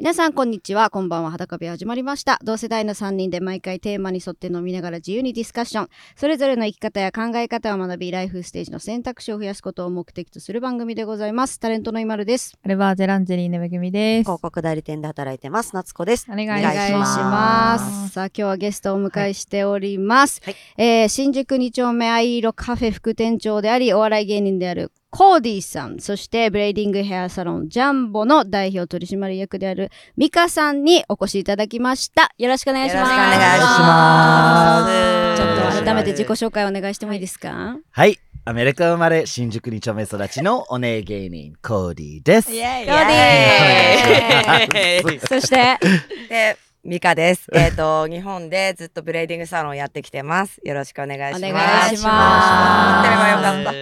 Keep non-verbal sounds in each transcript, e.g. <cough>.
皆さんこんにちは。こんばんは。裸部始まりました。同世代の3人で毎回テーマに沿って飲みながら自由にディスカッション。それぞれの生き方や考え方を学びライフステージの選択肢を増やすことを目的とする番組でございます。タレントの今るです。アルバージェランジェリーヌめぐみです。広告代理店で働いてます。夏子です。お願いし。ます。さあ今日はゲストをお迎えしております、はい。えー新宿2丁目藍色カフェ副店長でありお笑い芸人であるコーディさんそしてブレイディングヘアサロンジャンボの代表取締役であるミカさんにお越しいただきました。よろしくお願いします。よろしくお願いします。ちょっと改めて自己紹介お願いしてもいいですか、はい。アメリカ生まれ、新宿2丁目育ちのオネエ芸人、コーディです。イエイ。コーディ <laughs> そして？でミカです。<laughs> えっ、と日本でずっとブレーディングサロンやってきてます。よろしくお願いします。お願いします待ってればよかっ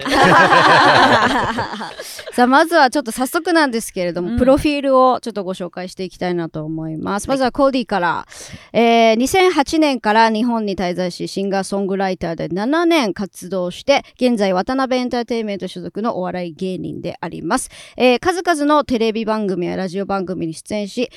た。<laughs> さあまずはちょっと早速なんですけれども、うんプロフィールをちょっとご紹介していきたいなと思います。まずはコーディから、えー2008年から日本に滞在しシンガーソングライターで7年活動して現在渡辺エンターテインメント所属のお笑い芸人であります。えー数々のテレビ番組やラジオ番組に出演し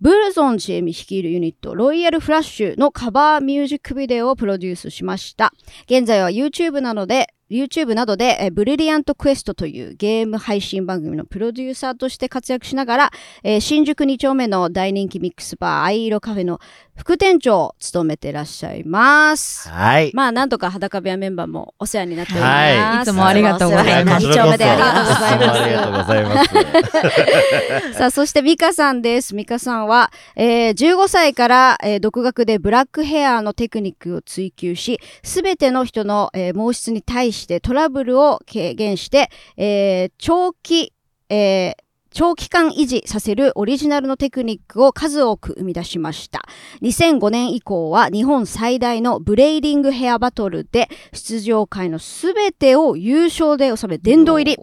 ブルゾンチエミ率いるユニットロイヤルフラッシュのカバーミュージックビデオをプロデュースしました。現在は YouTube などで YouTube などで、えーブリリアントクエストというゲーム配信番組のプロデューサーとして活躍しながら、えー新宿2丁目の大人気ミックスバー藍色カフェの副店長を務めてらっしゃいます。はい。まあなんとか裸部屋メンバーもお世話になっておりはいます。いつもありがとうございます二丁目でありがとうございますありがとうございます。<laughs> さあ、そしてミカさんです。ミカさんは、えー15歳から、えー独学でブラックヘアのテクニックを追求し、すべての人の、えー毛質に対ししてトラブルを軽減して、えー長期、えー長期間維持させるオリジナルのテクニックを数多く生み出しました。2005年以降は日本最大のブレイディングヘアバトルで出場回のすべてを優勝で収め殿堂入り。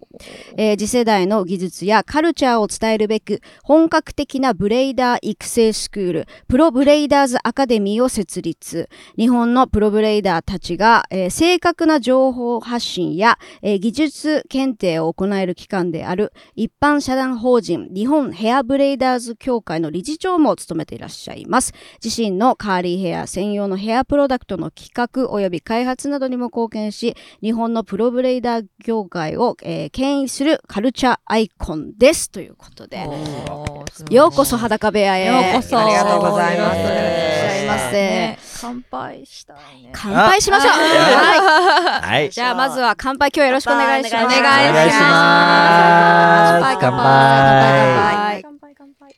えー次世代の技術やカルチャーを伝えるべく本格的なブレイダー育成スクールプロブレイダーズアカデミーを設立日本のプロブレイダーたちが、えー正確な情報発信や、えー技術検定を行える機関である一般社団法人日本ヘアブレイダーズ協会の理事長も務めていらっしゃいます。自身のカーリーヘア専用のヘアプロダクトの企画及び開発などにも貢献し日本のプロブレイダー業界を、えー牽引するカルチャーアイコンですということで。ようこそ裸部屋へ。ようこそ。ありがとうございます。いらっしゃいませ、ね乾杯したいね。乾杯しましょうあはいはい。じゃあまずは乾杯今日はよろしくお願いしますお願いします。乾乾杯乾杯杯。乾杯乾杯。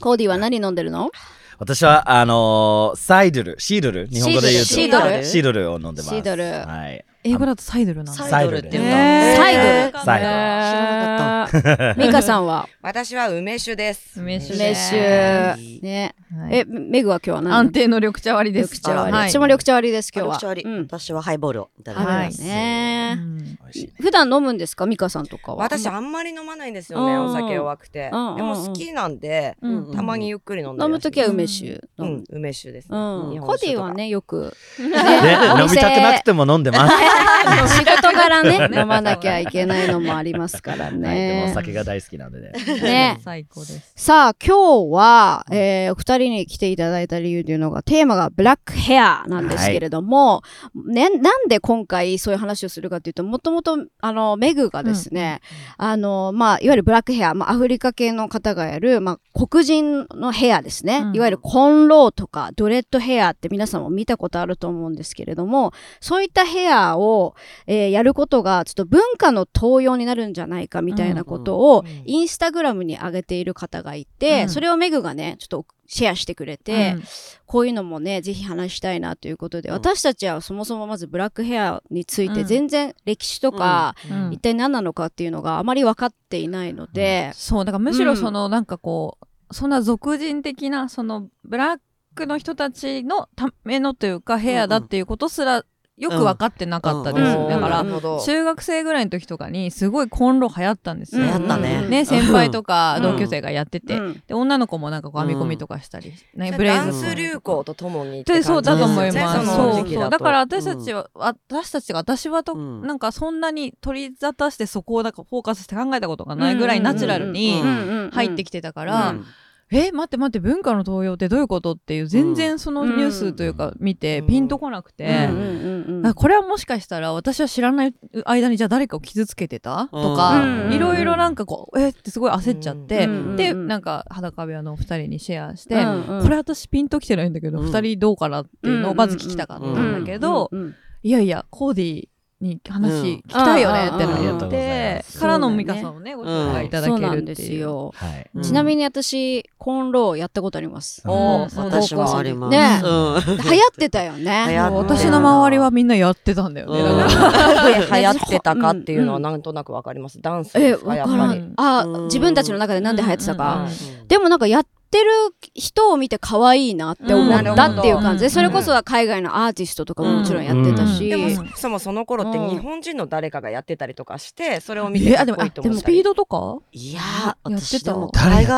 コーディは何飲んでるの？私は、あのー、サイドル、シードル、日本語で言うと。シードルシードルを飲んでます。シードルはい。英語だとサイドルなんだ。サイドル。って言うんだへー。サイドル。サイド。ル知らなかっミカさんは？私は梅酒です。梅酒。梅酒。ね。はい。えメグは今日は何？安定の緑茶割りです。緑茶割り、はい。私も緑茶割りです今日は。緑茶割り。うん。私はハイボールをいただきはいます。ね。普段飲むんですか？ミカさんとかは。私あんまり飲まないんですよね、うん。お酒弱くて。でうんも好きなんで、うんたまにゆっくり飲んだりはし飲むときは梅酒うん、梅酒ですね。うん。日コディはねよく。ね、飲みたくなくても飲んでます。<laughs> 仕事柄ね <laughs> 飲まなきゃいけないのもありますからはい、でもねお。酒が大好きなんでね。ね最高です。さあ今日は、えーお二人に来ていただいた理由というのがテーマがブラックヘアなんですけれども、ね、なんで今回そういう話をするかというともともとあのメグがですね、あのまあ、いわゆるブラックヘア、まあ、アフリカ系の方がやる、まあ、黒人のヘアですね、うんいわゆるコンローとかドレッドヘアって皆さんも見たことあると思うんですけれどもそういったヘアを、えーやることがちょっと文化の盗用になるんじゃないかみたいなことを、インスタグラムに上げている方がいて、うん。それをメグがねちょっとシェアしてくれて、うん。こういうのもねぜひ話したいなということで、うん。私たちはそもそもまずブラックヘアについてうん。全然歴史とか、うん。一体何なのかっていうのがあまり分かっていないので、そうだからむしろそのなんかこうそんな俗人的なそのブラックの人たちのためのというかヘアだっていうことすらよく分かってなかったです、うんだから、中学生ぐらいの時とかにすごいコンロ流行ったんですよ、ね。ね先輩とかうん。同級生がやってて、うん。で女の子もなんかこう編み込みとかしたり、ねじゃあブレイズダンス流行とともにって感じでそうだと思います。そそうそう。だから私たちは、私たちが私はと、うん。なんかそんなに取り沙汰してそこをなんかフォーカスして考えたことがないぐらいナチュラルにうん入ってきてたかうら、んえ待って待って文化の東洋ってどういうこと？っていう全然そのニュースというか見てうん。ピンとこなくて、これはもしかしたら私は知らない間にじゃあ誰かを傷つけてた？とうんかうんいろいろなんかこうえってすごい焦っちゃって、うんでうんなんか裸部屋のお二人にシェアして、これ私ピンときてないんだけど、うん。二人どうかなっていうのをまず聞きたかったんだけど、いやいやコーディにうん話聞きたいよねってうんなってからの美香さんをねご紹介いただけるっていう。すよ。ちなみに私、コンローやったことあります。おうん私もあります。ねうん流行ってたよね。私の周りはみんなやってたんだよね。流行ってたかっていうのはなんとなくわかります。ダンスえ、ですかわからやっぱり。ん。あうん、自分たちの中でなんで流行ってたか。うんでもなんかやってる人を見て可愛いなって思ったっていう感じで、うんそれこそは海外のアーティストとかももちろんやってたし。でもうんそもそもその頃ってうん日本人の誰かがやってたりとかして、それを見てえ、あ、でも、かっこいいと思ったり。ピードとか？いややってた。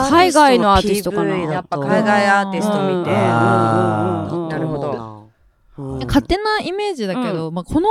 海外のアーティストかな？やっぱ海外アーティスト見て。なるほど。うん。勝手なイメージだけど、まあ、この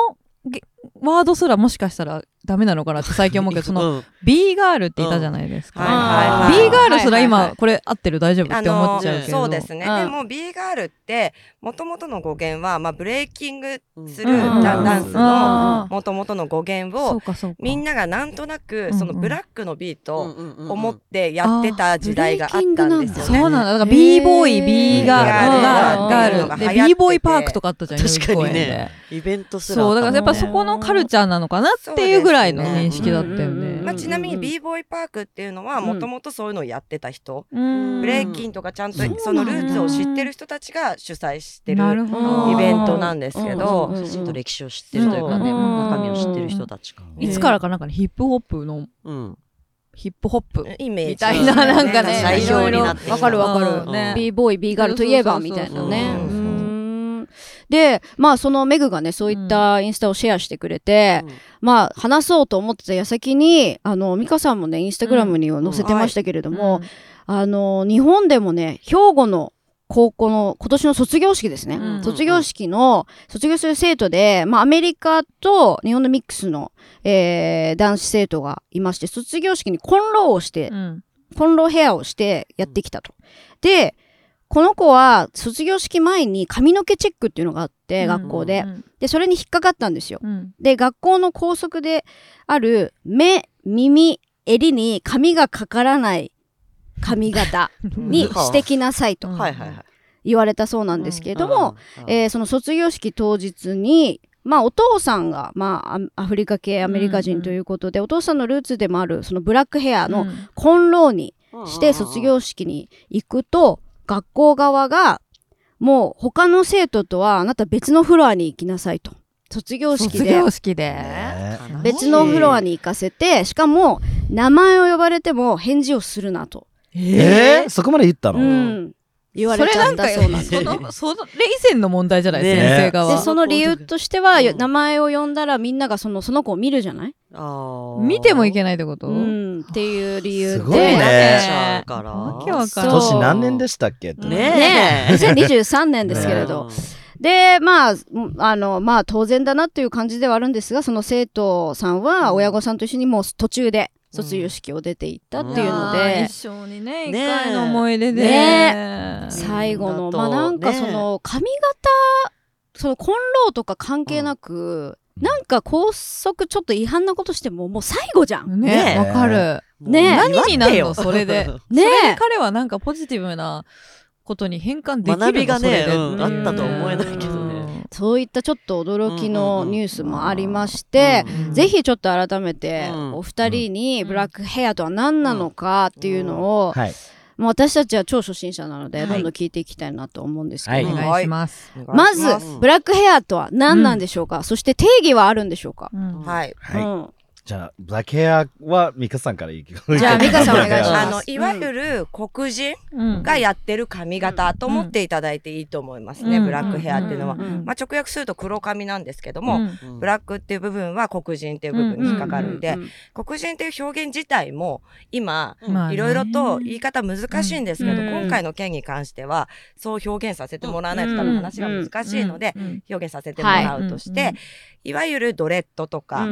げワードすらもしかしたらダメなのかなって最近思うけど、その、うん。B ガールっていたじゃないですか。はい B ガールすら今、これ合ってる？大丈夫？って思っちゃうけど。そうですね、うん。でも B ガールってもともとの語源は、まあ、ブレイキングするうんダダンスうんのもともとの語源をそうかそうか。みんながなんとなくそのブラックのビートを思思ってやってた時代があったんですよね。そうなんだ。だ。から B ボーイ、B ガール、ガガール B ボーイパークとかあったじゃん、確かにね。イベントすらそう、だからやっぱそこのカルチャーなのかなっていうぐらいの認識だったようんうんうんね。まあ、ちなみに b ボーイパークっていうのはもともとそういうのをやってた人、うん。ブレイキンとかちゃんとそのルーツを知ってる人たちが主催してる。イベントなんですけど、うんきちんと歴史を知ってるというかね、中身を知ってる人たちか。いつからかなんかね、ヒップホップの、うん。ヒップホップ。イメージ。みたいななんかね最上になってわかるわかる。うん。ね。B ボーイ b ガールといえばみたいなね。でまあそのメグがねそういったインスタをシェアしてくれて、まあ話そうと思ってた矢先にあの美香さんもねインスタグラムには載せてましたけれども、あの日本でもね兵庫の高校の今年の卒業式ですね、うん卒業式の卒業する生徒で、まあ、アメリカと日本のミックスの、えー男子生徒がいまして卒業式にコンローをして、うん。コンローヘアをしてやってきたと。でこの子は卒業式前に髪の毛チェックっていうのがあって、学校で、でそれに引っかかったんですよ。うん。で学校の校則である目耳襟に髪がかからない髪型 <laughs> にしてきなさいと。言われたそうなんですけれども、その卒業式当日にまあお父さんが、まあ、アアフリカ系アメリカ人ということで、お父さんのルーツでもあるそのブラックヘアのうん。コンローにうんして卒業式に行くと学校側がもう他の生徒とはあなた別のフロアに行きなさいと。卒業式卒で業式で。ね。別のフロアに行かせてしかも名前を呼ばれても返事をするなと、えー、そこまで言ったの、うん、言われちゃったそうなんです。その、その、レイセンの問題じゃない、ね。先生側。でその理由としては、うん。名前を呼んだらみんながそのその子を見るじゃない、あー。見てもいけないってこと？うん、っていう理由すごいでねから。わけわかそうらん。年何年でしたっけ、ね。ね2023年ですけれど、でまあうんあのまあ当然だなっていう感じではあるんですがその生徒さんは親御さんと一緒にもう途中で卒業式を出ていったっていうので、あー一緒にね、一ね回の思い出で。ね最後のまあなんかねその髪型そのコンローとか関係なく、なんか校則ちょっと違反なことしてももう最後じゃん。ねねわかる。ね何になるのそれで。<laughs> ねそれで彼はなんかポジティブなことに変換できるの学びがねあったと思えないけどねそういったちょっと驚きのニュースもありまして、うんぜひちょっと改めてうんお二人にブラックヘアとは何なのかっていうのを、はい。もう私たちは超初心者なのではい。どんどん聞いていきたいなと思うんですけど、はい。お願いします。まずブラックヘアとは何なんでしょうか、そして定義はあるんでしょうか、うんはい。じゃあ、ブラックヘアはミカさんからいく。じゃあミカさんお願いします。あのいわゆる黒人うんがやってる髪型と思っていただいていいと思いますね、うん。ブラックヘアっていうのは。まあ、直訳すると黒髪なんですけども、うん。ブラックっていう部分は黒人っていう部分に引っかかるんで、黒人っていう表現自体も今いろいろと言い方難しいんですけど、うん。今回の件に関してはそう表現させてもらわないと多分話が難しいので、うん。表現させてもらうとして、はい。いわゆるドレッドとか、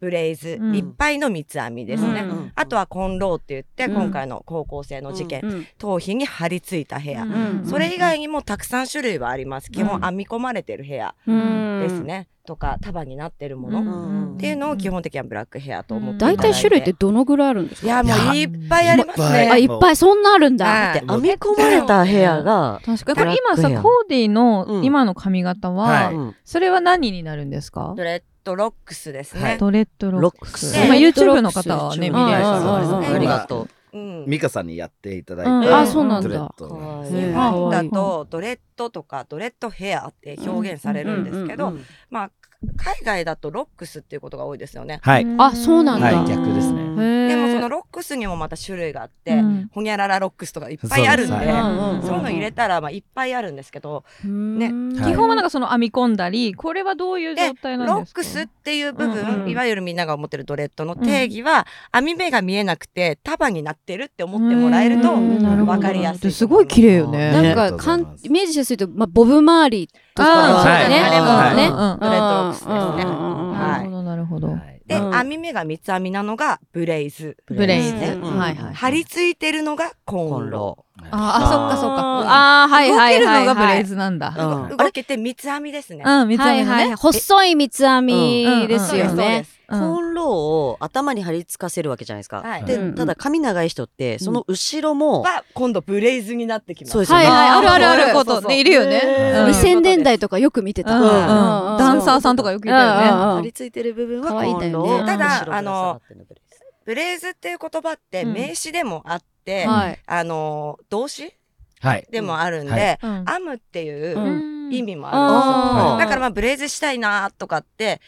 ブレイズ、うんいっぱいの三つ編みですね。うん。あとはコンローって言って、うん。今回の高校生の事件、うん。頭皮に張り付いたヘア、うん。それ以外にもたくさん種類はあります。基本うん編み込まれてるヘアうん。ですね、とか束になってるもの、うん。っていうのを基本的にはブラックヘアと思って大体種類ってどのぐらいあるんですか？いやもういっぱいありますいっねあいっぱいそんなあるんだ。はいで編み込まれたヘアが、確かに。これ今さブラックヘアコーディのうん。今の髪型は、それは何になるんですか？ドレッドロックスですね、はい。ドレッドロックス。ス。今で YouTube の方はね見うんれるうんうん。うん。そうです。ねありがとうんミカさんにやっていただいて、うん。あそうなんだ。日本だとドレッドとかドレッドヘアって表現されるんですけど、うん。まあ海外だとロックスっていうことが多いですよね。はい。あそうなんだ。はい、逆ですね。でもそのロックスにもまた種類があって、うん。ほにゃららロックスとかいっぱいあるんで、そうそうですはいいうの入れたらまあいっぱいあるんですけど、ねはい基本はなんかその編み込んだりこれはどういう状態なんですかロックスっていう部分、うん。うんいわゆるみんなが思ってるドレッドの定義は、編み目が見えなくて束になってるって思ってもらえると分かりやすい。す。ごい綺麗よね。なんかかんイメージしやすいと、まあ、ボブ周りとかあーそうだね。はい。うんね。うんうん。ドレッドロックスですね。なるほどなるほど。はい。で、うん編み目が三つ編みなのがブレイズ。ブレイズ、うん。はいはい。張り付いてるのがコンロ。ああそっかそっか。あー。はいはいはいはい。動けるのがブレイズなんだ。うん。動けて三つ編みですね。うん三つはい編みのねはい細い三つ編みですよね。コンローを頭に貼り付かせるわけじゃないですか。はい。で、うんただ髪長い人ってその後ろも、は今度ブレイズになってきます。そうですよね。はいはいあるあるある。こと。ねいるよね。うん。2000年代とかよく見てた。うんうんうんダンサーさんとかよくいたよね。うんうん貼り付いてる部分は可愛いんコだよね。ンロー。ただ後ろぶら下がってるのブレイズっていう言葉ってうん。名詞でもあって、はい。あの動詞？はい。でもあるんで、うんはい。うん。編むっていううん。意味もあるんですよ。だからまあブレイズしたいなとかって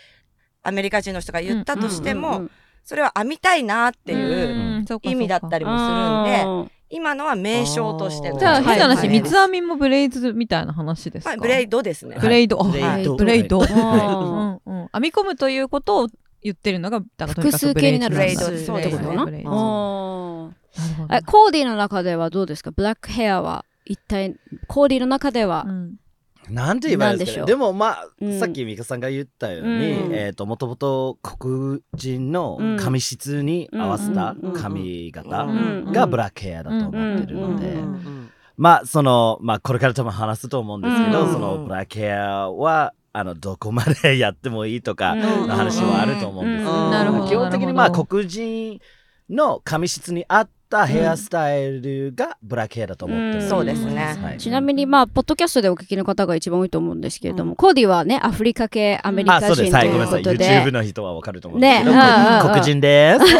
アメリカ人の人が言ったとしても、うんそれは編みたいなっていう意味だったりもするんで、今のは名称としてのじゃあ変な話、はい。三つ編みもブレイズみたいな話ですか、はいブレイドですね。ブレイド、あブレイド。ブレイド、はいうんうん。編み込むということを言ってるのがだからとにかく複数形になるブレイドそうってことかななるほコーディの中ではどうですか？ブラックヘアは一体コーディの中ではうん。なんて言えばいいんですかでしょう？ねでもまあ、うん。さっきミカさんが言ったように、うん。えっ、ともともと黒人の髪質に合わせたうん。髪型うん。がブラックヘアだと思ってるので、まあそのまあこれから多分話すと思うんですけど、うん。そのブラックヘアはあのどこまでやってもいいとかうん。の話はあると思うんですけど、うん。なるほど基本的にまあ黒人の髪質に合ったヘアスタイルがブラックヘアだと思ってる、うん。そうですね。はい。ちなみにまあポッドキャストでお聞きの方が一番多いと思うんですけれども、コーディはねアフリカ系アメリカあ、そうで。す。はい、人といごめんなさい。うことで YouTube の人はわかると思うんですけど、ね。うんうんうん。黒人です。<laughs>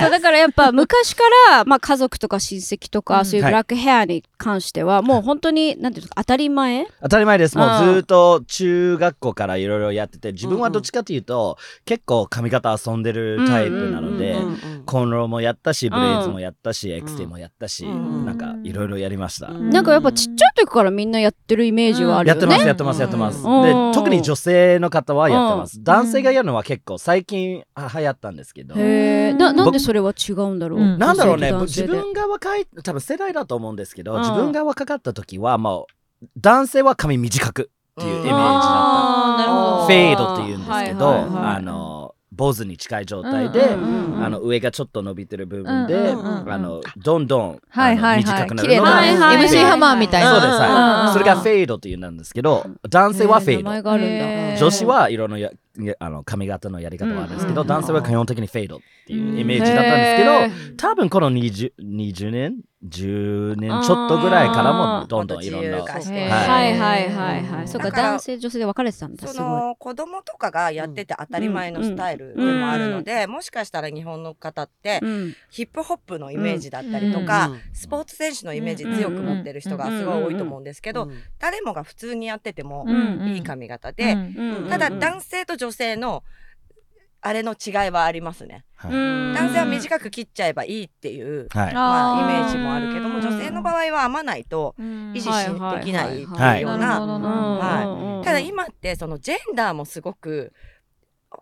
そうだからやっぱ昔から、まあ、家族とか親戚とか、うん。そういうブラックヘアに関しては、もう本当になんていうんですか当たり前？当たり前です。もううんずーっと中学校からいろいろやってて、自分はどっちかというと、結構髪型遊んでるタイプなのでコンローもやったし、ブレイズもやったし、エクステもやったし、うんなんかいろいろやりました。うん。なんかやっぱちっちゃい時からみんなやってるイメージはあるよね。やってます、やってます、やってます。うん。で、特に女性の方はやってます。ん。男性がやるのは結構最近あ流行ったんですけど。へえななんでそれは違うんだろう、うん。なんだろうね、自分が若い、多分世代だと思うんですけど、うん。自分が若かった時は、もう、男性は髪短くっていうイメージだった。フェードって言うんですけど、はいはいはいあの、坊主に近い状態で、うんうんうんあの上がちょっと伸びてる部分で、うんうんうんあのどんどん、はいはいはい。短くなる。のがはいはい。なはい MC ハマーみたいな。そうです、うんはいうんそれがフェードっていうんですけど、男性はフェ名前ード。があるんだ。へー。女子はいろんなややあの髪型のやり方はあるんですけど、うん男性は基本的にフェードっていうイメージだったんですけど、多分この 20, 20年10年ちょっとぐらいからもどんどんいろんなもっと自由化して。へーはい。はいはいはい。そうか男性女性で分かれてたんだすそ。の子供とかがやってて当たり前のスタイルでもあるので、もしかしたら日本の方ってうん。ヒップホップのイメージだったりとか、うんスポーツ選手のイメージ強く持ってる人がすごい多いと思うんですけど、うん誰もが普通にやっててもうんいい髪型で、うんうんただうん男性と女性のあれの違いはありますね。はい。男性は短く切っちゃえばいいっていう、はい。まあ、イメあージもあるけども女性の場合は編まないと維持できないってはいいうようなはい。ただ今ってそのジェンダーもすごく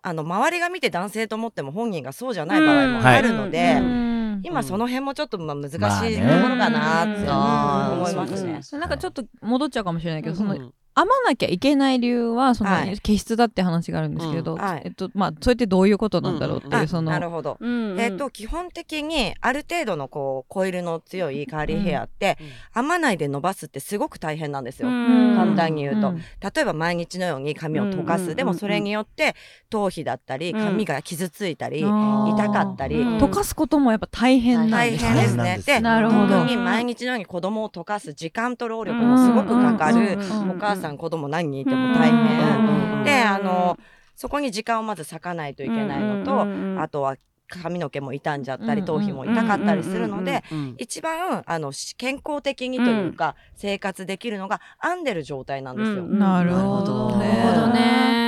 あの周りが見て男性と思っても本人がそうじゃない場合もあるので、うん。今その辺もちょっとまあ難しいとまあこねろかなって思いますね。なんかちょっと戻っちゃうかもしれないけど、そのうん編まなきゃいけない理由はそのはい。毛質だって話があるんですけど、うんはい。えっとまあそれってどういうことなんだろうっていう、うんそのなるほど。うんえっと基本的にある程度のこうコイルの強いカーリーヘアって、うん編まないで伸ばすってすごく大変なんですよ。うん。簡単に言うと、うん例えば毎日のように髪を溶かす、うんでもそれによって頭皮だったりうん。髪が傷ついたり、あー。痛かったり、うん。溶かすこともやっぱ大変なん大ですね。変ですね。でなるほど。特に毎日のように子供を溶かす時間と労力もすごくかかる、うんお母さん。子供何人いても大変、うん。であのそこに時間をまず割かないといけないのと、あとは髪の毛も傷んじゃったりうん頭皮も痛かったりするので、うん一番あのし健康的にというか、生活できるのが編んでる状態なんですよ。うんなるほどね。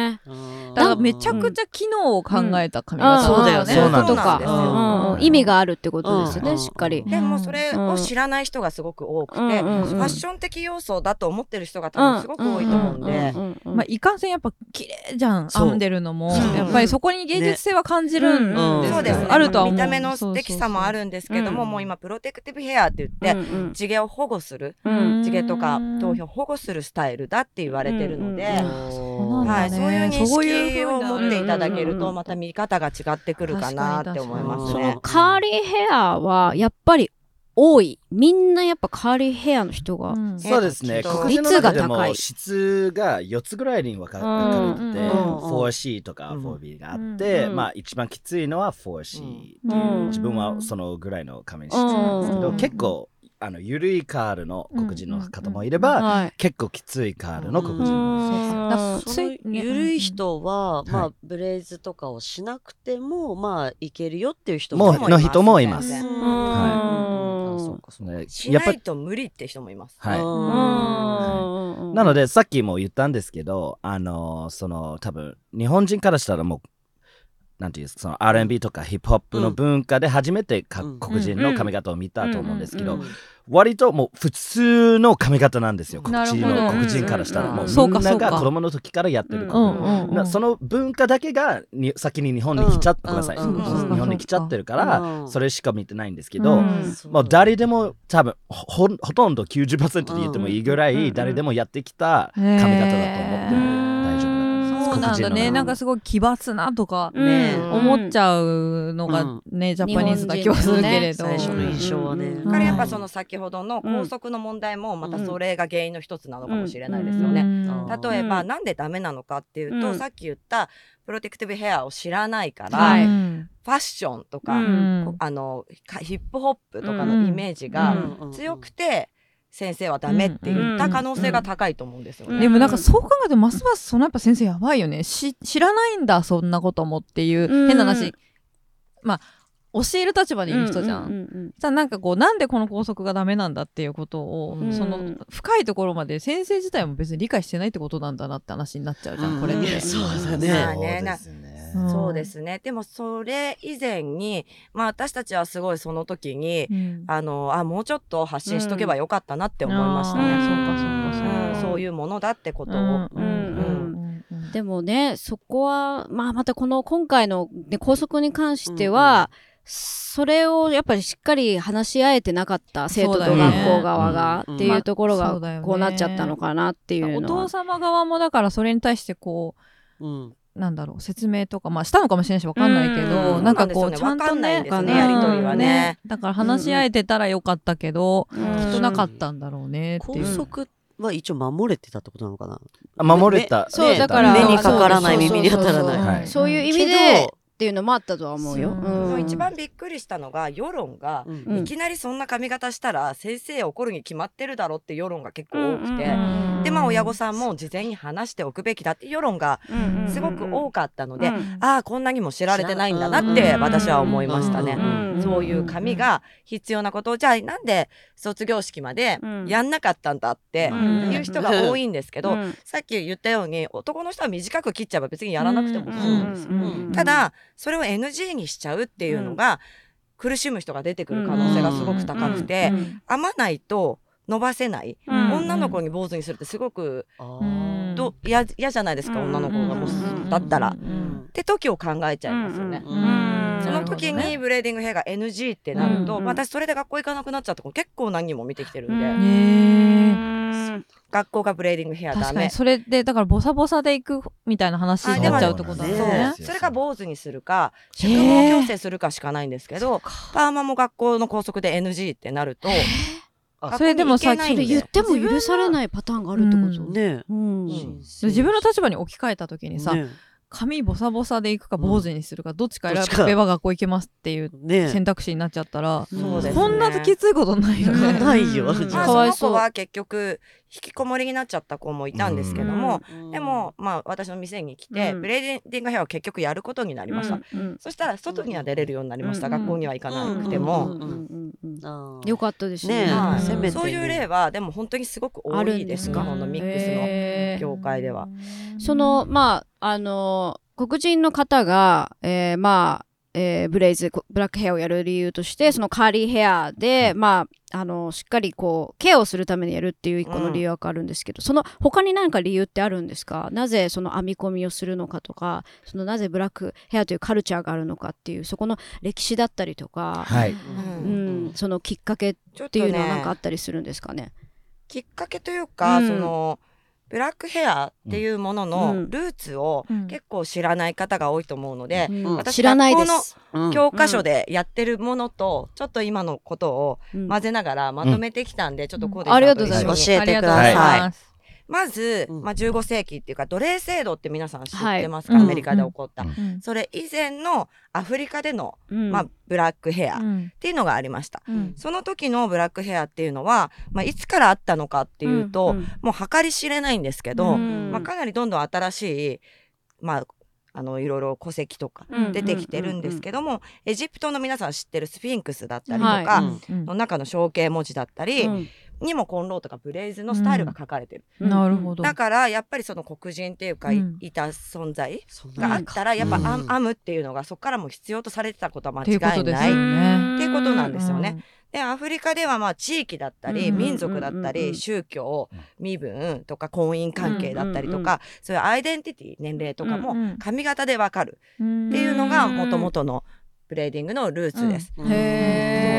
だからめちゃくちゃ機能を考えた髪型、そうだよね。そうなんですよ。うんうん。意味があるってことですよね、うん。しっかり。でもそれを知らない人がすごく多くて、うんうんうん。ファッション的要素だと思ってる人が多分すごく多いと思うんで、まあ、いかんせんやっぱ綺麗じゃん編んでるのも。やっぱりそこに芸術性は感じるんですよ、ね。あるとは思う。見た目の素敵さもあるんですけども、うんもう今プロテクティブヘアって言って、うん地毛を保護するうん。地毛とか頭皮を保護するスタイルだって言われてるので、はい、ねそういう認そういう識を持っていただけるとうんうんうんまた見方が違ってくるかなって思いますそねの。カーリーヘアはやっぱり多い。みんなやっぱカーリーヘアの人が。うん。そうですね。えっと黒人の中でも率が高い。質が4つぐらいに分かれてて、うん 4C とかうん。4B があって、うんまあ一番きついのは 4C っていう、うん。自分はそのぐらいの髪質なんですけど、うん。結構あの緩いカールの黒人の方もいれば、はい。結構きついカールの黒人も。います。うんそのゆるい人は、ん。はい。まあブレイズとかをしなくてもまあいけるよっていう人ももうの人もいます。しやっぱりないと無理って人もいます。はい。うん。なのでさっきも言ったんですけどあのその多分日本人からしたらもうなんていうんですかその R&B とかヒップホップの文化で初めてか、うん。黒人の髪型を見たと思うんですけど、割ともう普通の髪型なんですよ黒人の黒人からしたら、うん。もうみんなが子供の時からやってるうんこと、うんうん。なその文化だけがに先に日本に来ちゃって、うんごめんなさい、日本に来ちゃってるから、うん。それしか見てないんですけど、うん。もう誰でも多分ほほとんど90%で言ってもいいぐらうんい誰でもやってきた髪型だと思ってもそうなんだね。なんかすごい奇抜なとかねうん。思っちゃうのがね、ジャパニーズな気はするけれど、最初の印象はね、うん。だからやっぱその先ほどの高速の問題もまたそれが原因の一つなのかもしれないですよね。うん。例えばうん。なんでダメなのかっていうと、うん。さっき言ったプロテクティブヘアを知らないから、はい。うんファッションとか、うん。こあのかヒップホップとかのイメージがうん。強くて先生はダメって言った可能性が高いと思うんですよね。でもなんかそう考えるとますますそのやっぱ先生やばいよね。し知らないんだそんなこともっていううん。変な話、まあ教える立場にいる人じゃん。さあなんかこうなんでこの校則がダメなんだっていうことを、うん。その深いところまで先生自体も別に理解してないってことなんだなって話になっちゃうじゃん、うん。これっそうだね。ねうん。そうですね。でもそれ以前に、まあ私たちはすごいその時に、うん。あの、あ、もうちょっと発信しとけばよかったなって思いましたね。そうかそうかそうかうんそういうものだってことを。うんうんうんうんでもねそこはまあまたこの今回の、ね、校則に関しては、それをやっぱりしっかり話し合えてなかった生徒と学校側がうんっていうところがこうなっちゃったのかなっていうおのは。父。様側もだからそれに対してこうん。うなんだろう説明とかまあしたのかもしれないしわかんないけど、うん。なんかこそうね。ちゃんとねねうん。やりとりはね。だから話し合えてたらよかったけど、うん。きっとなかったんだろうねっていう。は一応守れてたってことなのかな？あ守れた。そうだから目にかからない耳に当たらない。はい。そういう意味けでどっていうのもあったとは思うよ。一番びっくりしたのが世論が、いきなりそんな髪型したら先生怒るに決まってるだろって世論が結構多くて、でまあ親御さんも事前に話しておくべきだって世論がすごく多かったので、うん。ああこんなにも知られてないんだなってうん。私は思いましたね。うん。そういう髪が必要なことをじゃあなんで卒業式までうん。やんなかったんだってうん。いう人が多いんですけど、うん。さっき言ったように男の人は短く切っちゃえば別にやらなくても済むんですただそれを NG にしちゃうっていうのが、苦しむ人が出てくる可能性がすごく高くて、うん。編まないと伸ばせない、うん。女の子に坊主にするってすごくど嫌嫌じゃないですか、うん。女の子が。もううんだったら。っうん。て時を考えちゃいますよね。その時にブレーディングヘアが NG ってなると、うん。私それで学校行かなくなっちゃった子結構何人も見てきてるんで、ね学校がブレーディングヘアダメ。それでだからボサボサで行くみたいな話になっちゃうってことだそう。ねねそれか坊主にするか縮毛矯正するかしかないんですけど、パーマも学校の校則で NG ってなるとあそれでもさ学校に行けないんそれ言っても許されないパターンがあるってこと、ね。うん。うん。自分の立場に置き換えた時にさ、ね。髪ボサボサで行くか坊主にするか、どっちか選べば学校行けますっていうね。選択肢になっちゃったら、ね。こんなきついことないよね。ないよ。<laughs> かわいそう。その子は結局引きこもりになっちゃった子もいたんですけども、でも、まあ、私の店に来て、うん。ブレーディングヘアを結局やることになりました、うん。そしたら外には出れるようになりました、うん。学校には行かなくてうも、よかったですね。そういう例はでも本当にすごく多あるいでんですすか日本のミックスの業界では。そのまああの黒人の方が、えーまあ、えーブレイズこブラックヘアをやる理由としてそのカーリーヘアで、まああのしっかりこうケアをするためにやるっていう一個の理由があるんですけど、その他に何か理由ってあるんですか？なぜその編み込みをするのかとかそのなぜブラックヘアというカルチャーがあるのかっていうそこの歴史だったりとか、はい。ううんん、そのきっかけってというのは何かあねったりするんですかね？きっかけというか、うん。そのブラックヘアっていうものうのん。ルーツをうん。結構知らない方が多いと思うので、うん。私知らないです。うん。教科書でやってるものとちょっと今のことをうん。混ぜながらまとめてきたんで、ちょっとコーデありがとうございます。一緒に教えてくださいまず、うん。まあ、15世紀っていうか奴隷制度って皆さん知ってますか、はい。アメリカで起こった、うん。うん。それ以前のアフリカでの、うん。まあ、ブラックヘアっうん。ていうのがありました、うん。その時のブラックヘアっていうのは、まあ、いつからあったのかっていうと、もう計り知れないんですけど、うん。まあ、かなりどんどん新しい、まあ、あのいろいろ戸籍とかうん。出てきてるんですけども、エジプトの皆さん知ってるスフィンクスだったりとはい。か、うん。うん。の中の象形文字だったり、うんにもコンローとかブレイズのスタイルが書かれてる、うん。なるほど。だからやっぱりその黒人っていうか、いうん。いた存在があったらやっぱうん。編編むっていうのがそこからも必要とされてたことは間っていうこと違いない。ですよね。っていうことなんですよね。うん。でアフリカではまあ地域だったり、うん。民族だったり、宗教身分とか婚姻関係だったりとうんか、そういうアイデンティティ年齢とかもうん髪型でわかる。うん。っていうのがもともとのブレーディングのルーツです。うん。へー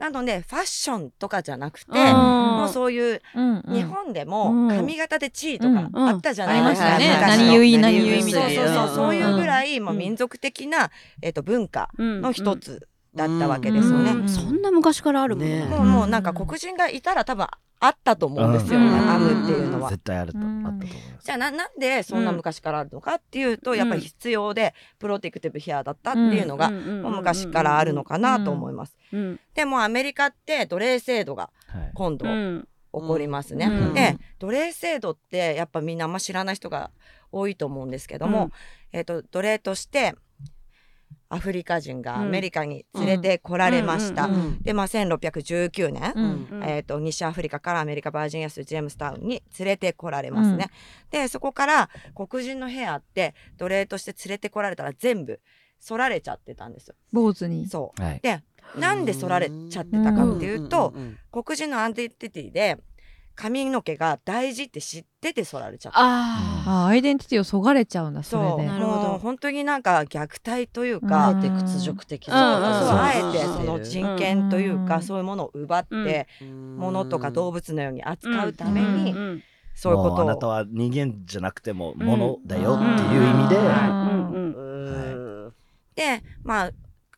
なのでファッションとかじゃなくて、うん。もうそういう日本でうん。も髪型で地位とかうん。あったじゃあないですしたね。何結い何何結いみそうそうそう、たいな。そういうぐらい。い、まあ、うん民族的な、えっと文化うん。の一つだったわけですよね。うんそんな昔からあるもんねねもうもうなんか黒人がいたら多分あったと思うんですよ、うん編むっていうのは。絶対あると、うんあったと思います。じゃあななんでそんな昔からあるのかっていうと、やっぱり必要でプロテクティブヘアだったっていうのが、もう昔からあるのかなと思います。うんでもアメリカって奴隷制度がはい。今度起うんこりますね。うんで奴隷制度ってやっぱみんなあんま知らない人が多いと思うんですけども、うんえっと奴隷としてアフリカ人がアメリカに連れてこられました。で、まあ、1619年、うんうんえー、と西アフリカからアメリカバージニア州ジェームスタウンに連れてこられますね。でそこから黒人のヘアって奴隷として連れてこられたら全部剃られちゃってたんですよ。坊主に。そうはい。でなんで剃られちゃってたかっていうと、黒人のアンディティティで髪の毛が大事って知ってて剃られちゃった。ああ、アイデンティティをそがれちゃうんだ、そそう。れで。なるほど。もう本当になんか虐待といううか、あえて屈辱的なあえてうんその人権というか、うんそういうものを奪って、物とか動物物のように扱うためうんに、うんそういうこもうあなとをたは人間じゃなくても物だよっていう意味で、でまあ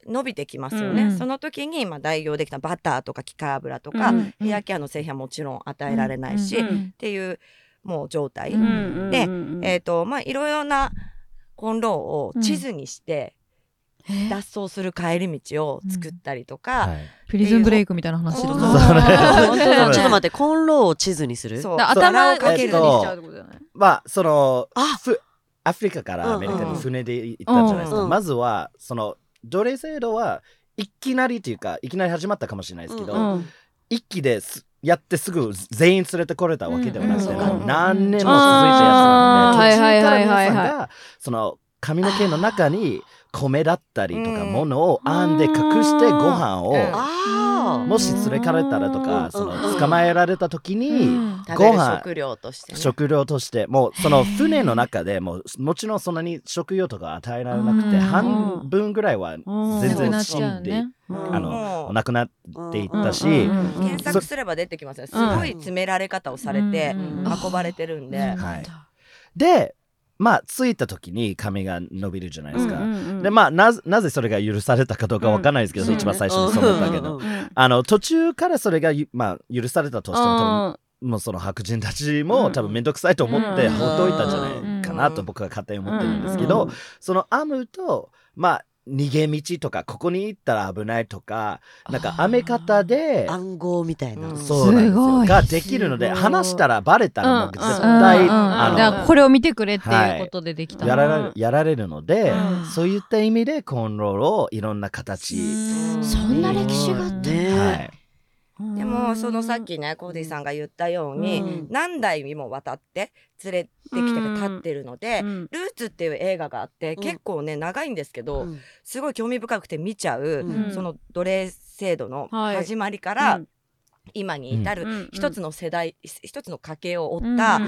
伸びてきますよね、うんその時に、まあ、代用できたバターとか機械油とか、うんヘアケアの製品はもちろん与えられないし、うんっうん。ていうもう状態、でえっ、とまあいろいろなコンロを地図にしてえ。脱走する帰り道を作ったりとか、はいプリズンブレイクみたいな話だそうな。ちょっと待ってコンロを地図にする？頭をかけるにしちゃうってことじゃないまあそのあふアフリカからアメリカに船で行ったんじゃないですか、うん。まずはその奴隷制度はいきなりというかいきなり始まったかもしれないですけど、うん。うん一気ですやってすぐ全員連れてこれたわけではなくて、何年も続いたやつなので、あー。途中から皆さんがその髪の毛の中に米だったりとかうん。ものを編んで隠してご飯をもし連れかれたらとうんかそうんの捕まえられた時にご飯食料としてね。食料としてもうその船の中でもうもちろんそんなに食料とか与えられなくてうん。半分ぐらいは全然死ん。で。あの亡くなっていったし、検索すれば出てきますよ。すごい詰められ方をされてうん運ばれてるんで、はい。でまあ着いた時に髪が伸びるじゃないですか。うんうんうん。でまあなぜなぜそれが許されたかどうかわかんないですけど、うん一番最初にそう思ったけど、うんあの途中からそれがゆまあ許されたとしても多分あもうその白人たちも、うん。多分面倒くさいと思ってうんほっといたんじゃないかなと僕は勝手に思ってるんですけど、うんその編むとまあ逃げ道とかここに行ったら危ないとかなんか編め方で暗号みたいな。うんそうなんですすごい。よができるので話したらバレたらもう絶うん対、うんうんあのこれを見てくれっていうことでできた。やられるやられるので、うん。そういった意味でコーンロールをいろんな形、うん。そんな歴史があったねはい、でもそのさっきねコーディさんが言ったように、うん。何代にもわたって連れてきて立ってるので、うん。ルーツっていう映画があって、うん。結構ね長いんですけど、うん。すごい興味深くて見ちゃう、うん。その奴隷制度のはい。始まりからうん。今に至るうん。一つの世代、一つの家系を追った、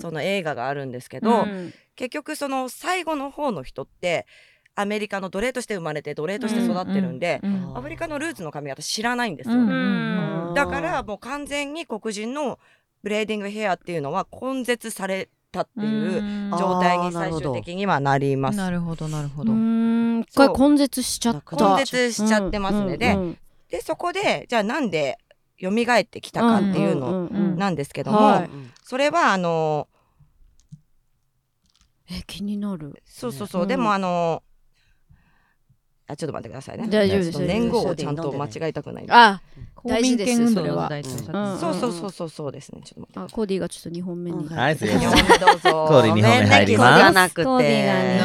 その映画があるんですけど、うん。結局その最後の方の人ってアメリカの奴隷として生まれて奴隷として育ってるんで、うん。アフリカのルーツの髪型知らないんですよ。うん。うん。だからもう完全に黒人のブレーディングヘアっていうのは根絶されたっていう状態に最終的にはなります。なるほどなるほうど。ん一回根絶しちゃった。根絶しちゃってますね。でうん。うん。でそこでじゃあなんで蘇ってきたかっていうのん。ん。ん。なんですけども、はい。うんそれはあのえ気になる。そうそうそう、うんでもあのあちょっと待ってくださいね。大丈夫です年号をちゃんと間違えたくない。あ公民権運動の時代とそれはそうそうそうそうそうですね。ちょっと待って。あコーディがちょっと2本目にうんはい失礼2しま本目どうぞ。コーディ二本目入ります。コーディがね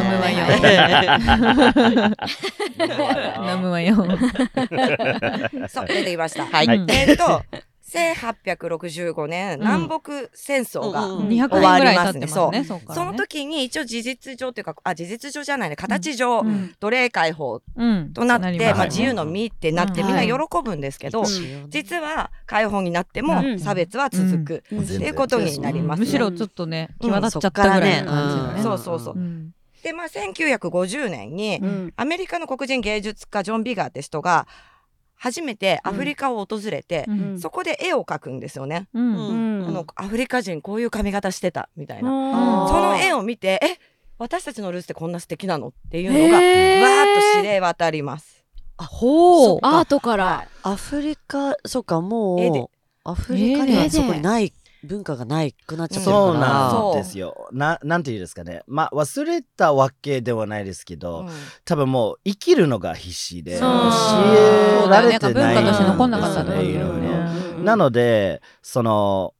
飲むわよ。<laughs> そう出てきました。はいうんえっと1865年、ん南北戦争が、うんうん200年ぐらい経ってますね。そう。その時に一応事実上というかあ事実上じゃないね形上、うん。奴隷解放うん。となって、りまあ、自由の身ってなって、うんみんな喜ぶんですけど、実は解放になってもうん。差別は続く、うん。っていうことになります、むしろちょっとね際立っちゃったぐらいの感じだね。そうそうそう。う。ん。でまあ1950年に、うん。アメリカの黒人芸術家ジョン・ビガーって人が初めてアフリカを訪れて、うん。そこで絵を描くんですよね。うん。うん。あのアフリカ人こういう髪型してたみたいな、うんその絵を見てえ私たちのルーツってこんな素敵なのっていうのが、わーっと知れ渡ります。ほう。アートから。アフリカ、そうか、も絵で。う、アフリカにはそこにない、文化がないくなっちゃってるから。そうなんですよ。ななんていうんですかね。まあ忘れたわけではないですけど、うん。多分もう生きるのが必死で教えられてないねなんか文化として残んなかったね。よねいろいろ。うんなのでその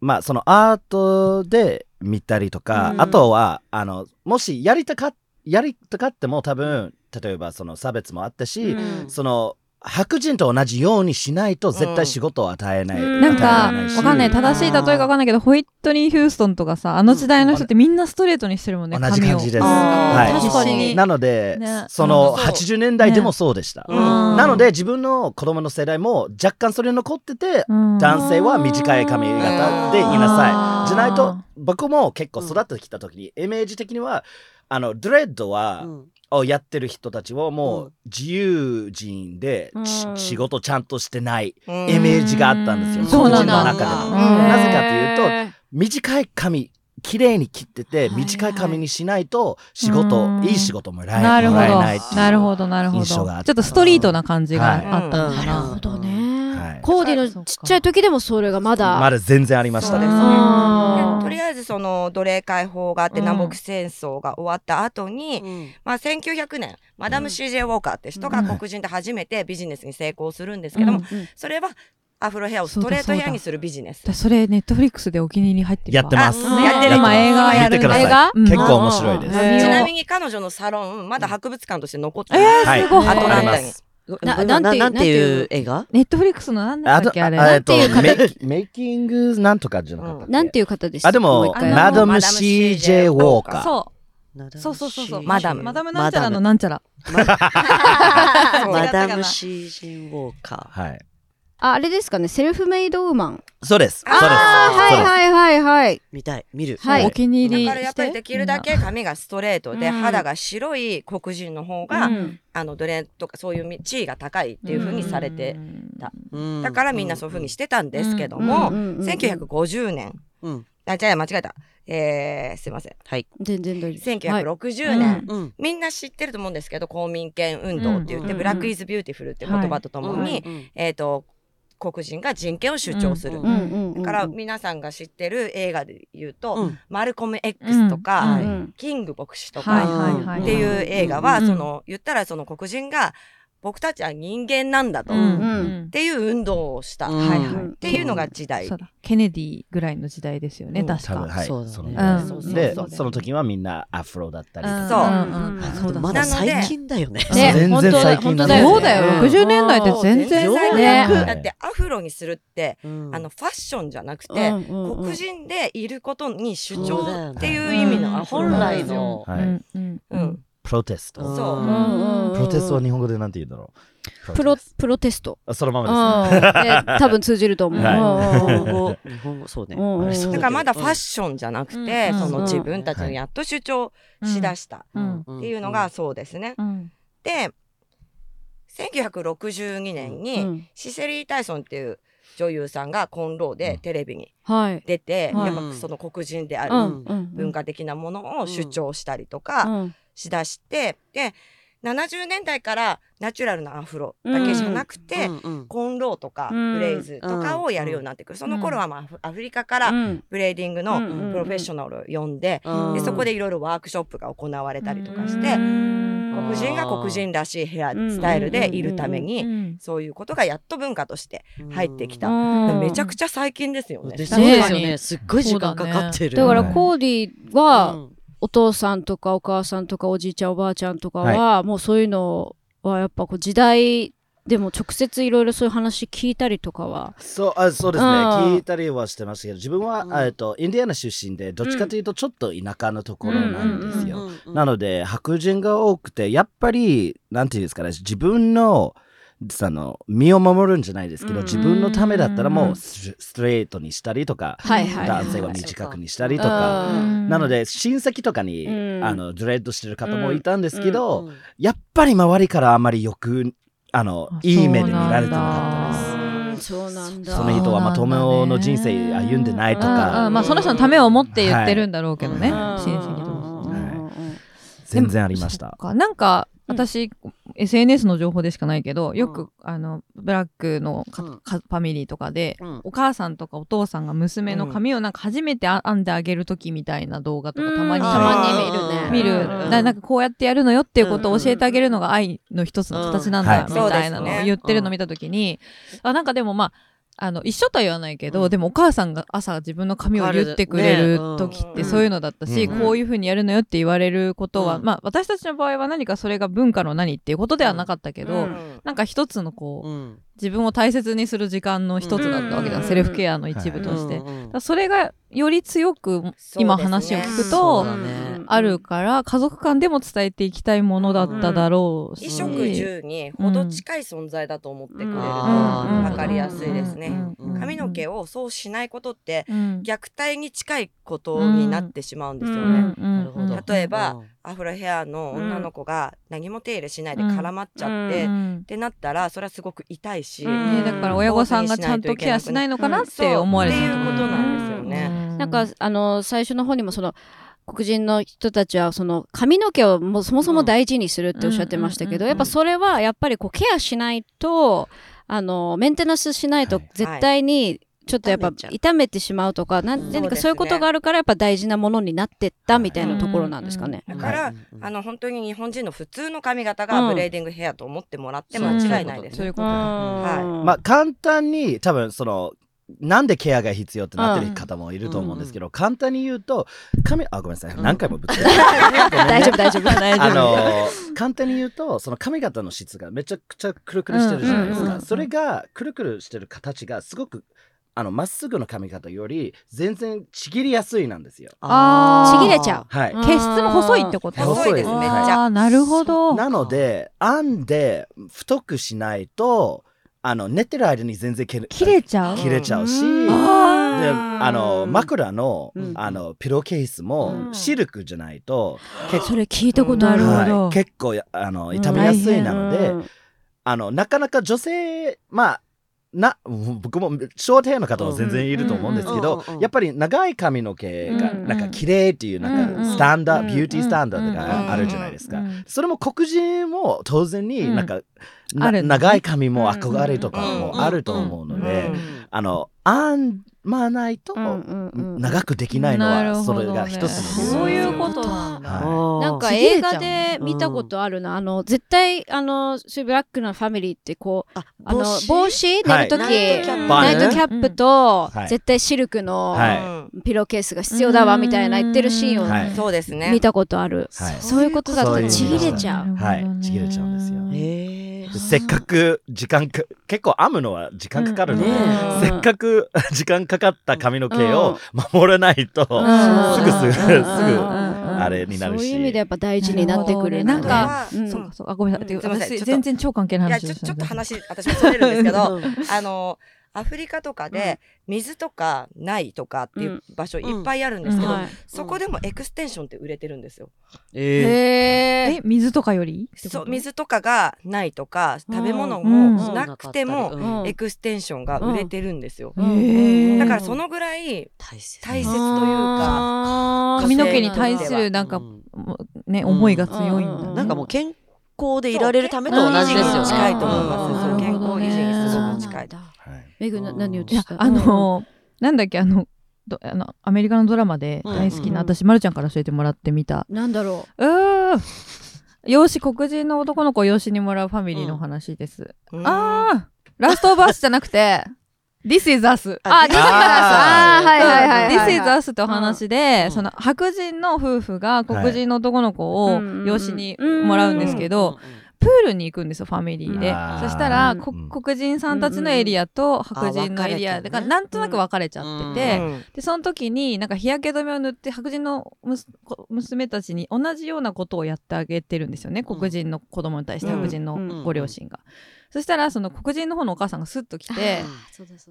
まあそのアートで見たりとか、うん。あとはあのもしやりたかやりたかっても多分例えばその差別もあったし、うん。その白人と同じようにしないと絶対仕事を与えない、うん。なんか、わかんない。正しい例えかわかんないけど、ホイットニー・ヒューストンとかさ、あの時代の人ってみんなストレートにしてるもんね、同じ感じです。はい。確かに。なので、ね。そのそうそう80年代でもそうでした。うん。なので自分の子供の世代も若干それ残ってて、うん。男性は短い髪型でいなさい。じゃないとあ僕も結構育ってきた時に、イメージ的にはあのドレッドは、うんをやってる人たちはもうう自由人で、ちうん。仕事ちゃんとしてないうん。イメージがあったんですよ。そうなん。だ黒人の中でも。うんなぜかというと短い髪綺麗に切っててはい短い髪にしないと仕事、うん。いい仕事もらえなるほもらえないっていうど。なるほど、なるほど。ちょ印象があっったとストリートな感じがはいあったのかな。るな。ほどね、はいコーディのちっちゃい時でもそれがまだ、まだ全然ありましたね。とりあえずその奴隷解放があってうん南北戦争が終わった後に、うん。まあ、1900年マダム・ CJ・ ウォーカーって人がうん黒人で初めてビジネスに成功するんですけども、うんうん。それはアフロヘアをストレートヘアにするビジネス。私それ、ネットフリックスでお気に入り入ってやってます。あやってる今映画やる見てください映画？うん。結構面白いです、ちなみに彼女のサロンまだ博物館として残ってえます。はい。ー、すごい。アトランタに。なななんていう？なんていう映画？ネットフリックスの何だあとっけあれ？なんていう方？メイ <laughs> メイキングなんとかじゃなかったなんていう方でした？あでもマダム CJ ウォーカー。そそう。そうそうそうマダム。マダムなんちゃらのなんちゃら。マダム。<laughs> シージンウォーカはいああれですかねセルフメイドウーマン。そうです。そうあーです。あはいはいはいはい。ー。見たい、見る。はい。お気に入りだからやっぱりできるだけ髪がストレートでうん。肌が白い黒人の方が、うん。あの奴隷とかそういう地位が高いっていう風にされて、た。うん。だからみんなそういう風にしてたんですけども、うん。うん。うん。うん。1950年。うん。あじゃあ間違えた、えー、すいません。はい。全然大丈夫はい1960年、うん。みんな知ってると思うんですけど公民権運動って言って、うん。ブラック・イズ・ビューティフルっていう言葉とともに、うん。えっ、と黒人が人権を主張する、だから皆さんが知ってる映画で言うと、うん。マルコム X とか、うんうん。キング牧師とか、っていう映画は、うん。その言ったらその黒人が僕たちは人間なんだと、うん。っうん。ていう運動をした、うん。っはいはい。ていうのが時代。ケネディぐらいの時代ですよねうん。確か。はい。そうだね。そのうん。そうそうでそう。その時はみんなアフロだったりとか。そう。うん。うん。あそうだ。まだ。なので最近だよね。ね全然最近だよね。そうだようん。60年代って全然全然ねだってアフロにするって、うん。あのファッションじゃなくて、うんうんうん。黒人でいることに主張っていう意味の本。来の。はいうんプロテスト。そう。プロテストは日本語でなんて言うんだろう？プロプロテスト。あそのまうんまですね。で多分通じると思う。はい。<laughs> 日本語、日本語、そうね。だからまだファッシションじゃなくて、うんそのうん。自分たちのやっと主張しだしたうん。っていうのがそうですね。うん。で1962年に、うん。シセリー・タイソンっていう女優さんがコーンローでテレビにはい。出て、はい。やっぱその黒人である文化的なものを主張したりとかうんしだして、で70年代からナチュラルなアフロだけじゃなくて、コーンローとかうん。ブレイズとかをやるようになってくる、その頃は、まあ、アフリカからうん。ブレーディングのうんプロフェッショナルを呼んで,、でそこでいろいろワークショップが行われたりとかして、黒人が黒人らしいヘアスタイルでいるために、うんそういうことがやっと文化として入ってきた、うん。めちゃくちゃ最近ですよね。でそそううですすよね。ね。すっごい時間かかってる。だからはいコーディはお父さんとかお母さんとかおじいちゃんおばあちゃんとかはもうそういうのはやっぱこう時代でも直接いろいろそういう話聞いたりとかは。そうあそうですね。うん。聞いたりはしてましたけど自分は、うんえっとインディアナ出身でどっちかというとちょっと田舎のところなんですよ、なので白人が多くてやっぱりなんていうんですかね自分のその身を守るんじゃないですけど、うん。自分のためだったらうん。もうスストレートにしたりとか、はいはいはい。男性は短くにしたりとか、うん。なので親戚とかに、うん。あのドレッドしてる方もいたんですけうど、ん。やっぱり周りからあまりよくあのあいい目で見られてなかったです。うんそうなんだ。その人はまとめの人生歩んでないとうんか、うん。まあその人のためを思って言ってるんだろうけどね、はい。親戚とも。うんうんうんうん全然ありました。か。なんかうん私、SNS の情報でしかないけどよく、あのブラックのかうん。かファミリーとかで、うん。お母さんとかお父さんが娘の髪をなんか初めてあ編んであげる時みたいな動画とかたまにうん。たまに見るね。見る、うんななんかこうやってやるのよっていうことを教えてあげるのが愛の一つの形なんだ、うん。みたいなのを言ってるのを見た時に、あなんかでもまああの一緒とは言わないけど、うん。でもお母さんが朝自分の髪を言ってくれる時ってそういうのだったし、うん。こういうふうにやるのよって言われることは、うん。まあ私たちの場合は何かそれが文化の何っていうことではなかったけど、うん。なんか一つのこう、うん。自分を大切にする時間の一つだったわけじゃん、うん。セルフケアの一部として。それがより強く今話を聞くそと、うだねあるから家族間でも伝えていきたいものだっただろうし、衣食住にほど近い存在だと思ってくれる。とうん。分かりやすいですね。うん。髪の毛をそうしないことってうん。虐待に近いことになってしまうんですようん。ね。なるほど。例えばアフロヘアの女の子が何も手入れしないで絡まっちゃって、うっうん。てなったらそれはすごく痛いし、うん。ね、だから親御さんがちゃんとケアしないのかなって思われてそうっていうことなんですよね。なんかあの最初の方にもその黒人の人たちはその髪の毛をもうそもそも大事にするっておっしゃってましたけど、うんやっぱそれはやっぱりこうケアしないとあのメンテナンスしないとはい絶対にちょっとやっぱ傷めてしまうとかなんうん何かそういうことがあるからやっぱ大事なものになってったみたいなところなんですかね。だから、はいあの本当に日本人の普通の髪型うん。がブレーディングヘアと思ってもらって間違いないですね。そういうことはい。まあ簡単に多分そのなんでケアが必要ってなってる方もいると思うんですけど、簡単に言うと髪あごめんなさい。何回もぶつけて。大丈夫大丈夫。大丈夫。あの簡単に言うとその髪型の質がめちゃくちゃくるくるしてるじゃないですか、うんうんうんそれがくるくるしてる形がすごくあのまっすぐの髪型より全然ちぎりやすいなんですよ。あー。ちぎれちゃう。はい。うん。毛質も細いってこと？細いですめっちゃあーなるほど。なので編んで太くしないとあの寝てる間に全然切れ切れちゃう？切れちゃうし。うん。でああの枕の,、うん。あのピローケースもうん。シルクじゃないと、結それ聞いたことあるほど。はい。結構やあの傷みやすいなので、うん。あのなかなか女性まあな僕もショーの方も全然いると思うんですけど、やっぱり長い髪の毛がうんなんか綺麗っていうなんかスタンダービューティースタンダードがあるじゃないですか、それも黒人も当然になんか、長い髪も憧れとかもあると思うので、うんあの編まないと長くできないのはそれが一つの理由そういうことなんだはなんか映画で見たことあるな、あの絶対あのそういうブラックなファミリーってこうああの帽子寝る時、ナイトキャップナイトキャップと、はい絶対シルクのピローケースが必要だわみたいな言ってるシーンをはいそうですね見たことある、はいそういうことだったらちぎれちゃうはいちぎれちゃうんですよへえせっかく時間か結構編むのは時間かかるの。で、うん。ねえ。せっかく <laughs> 時間かかった髪の毛を守らないと、うん。すぐすぐすぐうん。あれになるし。そういう意味でやっぱ大事になってくる。なんか、かうん。そうかそうか。あごめんなさい。全然超関係ないいや話で。すちょちょっと話私もそれるんですけどうん <laughs> あのアフリカとかで水とかないとかっていう場所いっぱいあるんですけど、はい。そこでもエクステンションって売れてるんですよ。えへえ水とかより？そう水とかがないとか食べ物うん。もなくてもうん。エクステンションが売れてるんですよ。だからそのぐらい大切。というか髪の毛に対するなんかね思いが強いんだね。なんかもう健康でいられるためと同じですよね。近いと思います。健康維持にすごうんく近い。はいメグな何言ってた？あのなんだっけあのどあのアメリカのドラマで大好きな、うん。私まるちゃんから教えてもらってみた。なんだろう？ー。養子黒人の男の子を養子にもらうファミリーの話です、うん。あー。ラストオブアスじゃなくて <laughs> This is Us ああ This is Us あーはいはいはいはい This is Us ってお話で、うん。その白人の夫婦が黒人の男の子をうん養子にもらうんですけど、プールに行くんですよファミリーで。そしたら、黒人さんたちのエリアと白人のエリア。あ分かれてるね。がなんとなく分かれちゃってて、うん。でその時になんか日焼け止めを塗って白人の娘たちに同じようなことをやってあげてるんですよね黒人の子供に対してうん。白人のうん。ご両親が。そしたらその黒人の方のお母さんがスッと来て。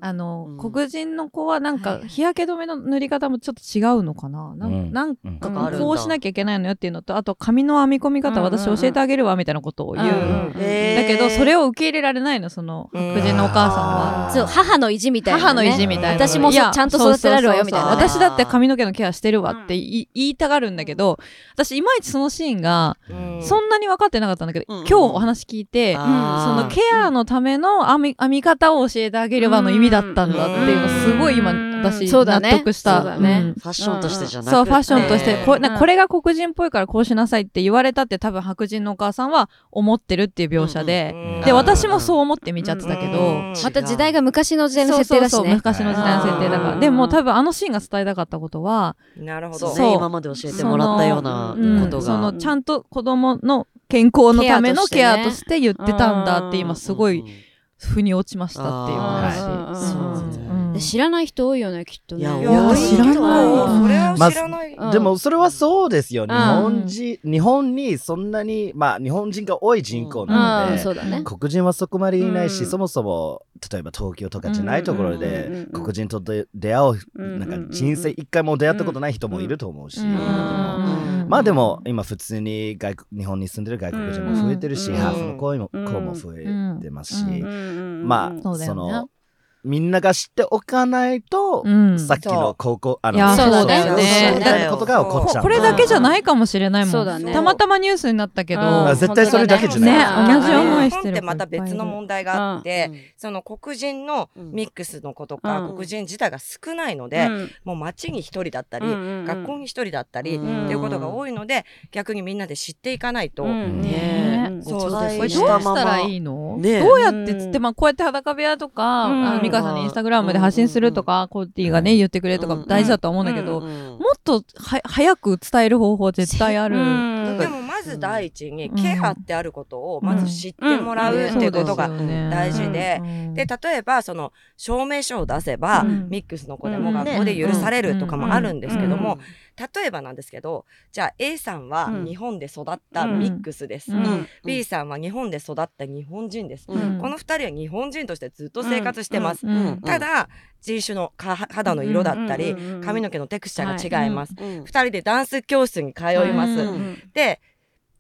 あの、うん。黒人の子はなんかはい。はい日焼け止めの塗り方もちょっと違うのかな、なんうん。なんうんかなんかあるん。だこうしなきゃいけないのよっていうのとあと髪の編み込み方私教えてあげるわみたいなことを言う、うんうんだけどそれを受け入れられないのそのうん。白人のお母さんは。母の意地みたいな、ね、母の意地みたいな。私もちゃんと育てられるわよみたいな、私だって髪の毛のケアしてるわって言い,、言いたがるんだけど、私いまいちそのシーンがうん。そんなに分かってなかったんだけど、うん今日お話聞いて、そのケアのための編み編み方を教えてあげればの意味だったんだっていうのすごい今うん。私納そうだね。得した。そうだね。ん。ファッションとしてじゃなくて。そうファッションとして。こうんなこれが黒人っぽいからこうしなさいって言われたって多分白人のお母さんは思ってるっていう描写で、うん。で私もそう思って見ちゃってたけど、うん。また時代が昔の時代の設定だしそうそうそうね昔の時代の設定だから。うん。でも多分あのシーンが伝えたかったことはなるほど。そう。そう。ね、今まで教えてもらったようなうんことが。そのちゃんと子供の健康のためのケケアとして言ってたんだって今すごいうん腑に落ちましたっていう話。知らない人多いよねきっとね。いや知らない。それは知らない。うん。でもそれはそうですよ、ん。日本人日本にそんなにまあ日本人が多い人口なのうん。で、黒人はそこまでいないし、うん。そもそも例えば東京とかじゃないところでうん黒人とで出会う、うんなんか人生一回も出会ったことない人もいると思うし、うんまあでも今普通に外国日本に住んでる外国人も増えてるし、うんハーフの子も,、うん子も増えてますし、うんまあそのみんなが知っておかないと、うん。さっきの高校あいやそうだねそうねだね。ことが起こっちゃうこれだけじゃないかもしれないもん。ね。たまたまニュースになったけど、うん。あ絶対それだけじゃない。ね同じ思いしてる日本ってまた別の問題があって、その黒人のミックスの子とか、うん。黒人自体が少ないので、もう街に一人だったり、学校に一人だったり、うん。っていうことが多いので逆にみんなで知っていかないと、ね。えそうおこれ伝どうしたらいいの、ね。どうやってつって、まあ、こうやって裸部屋とか、美香さんにインスタグラムで発信するとか、コーティーがね言ってくれるとかうん大事だと思うんだけど、うんもっとは早く伝える方法絶対ある。ままず第一にうん。ケアってあることをまず知ってもらうっていうことが大事で、で例えばその証明書を出せば、うん。ミックスの子でもうん学校で許されるとかもあるんですけども、うん。例えばなんですけどじゃあ A さんはうん。日本で育ったミックスです、B さんは日本で育った日本人です、うん。この2人は日本人としてずっと生活してます、うん。ただ人種のか肌の色だったり、髪の毛のテクスチャーが違います、うん。2人でダンス教室に通います、う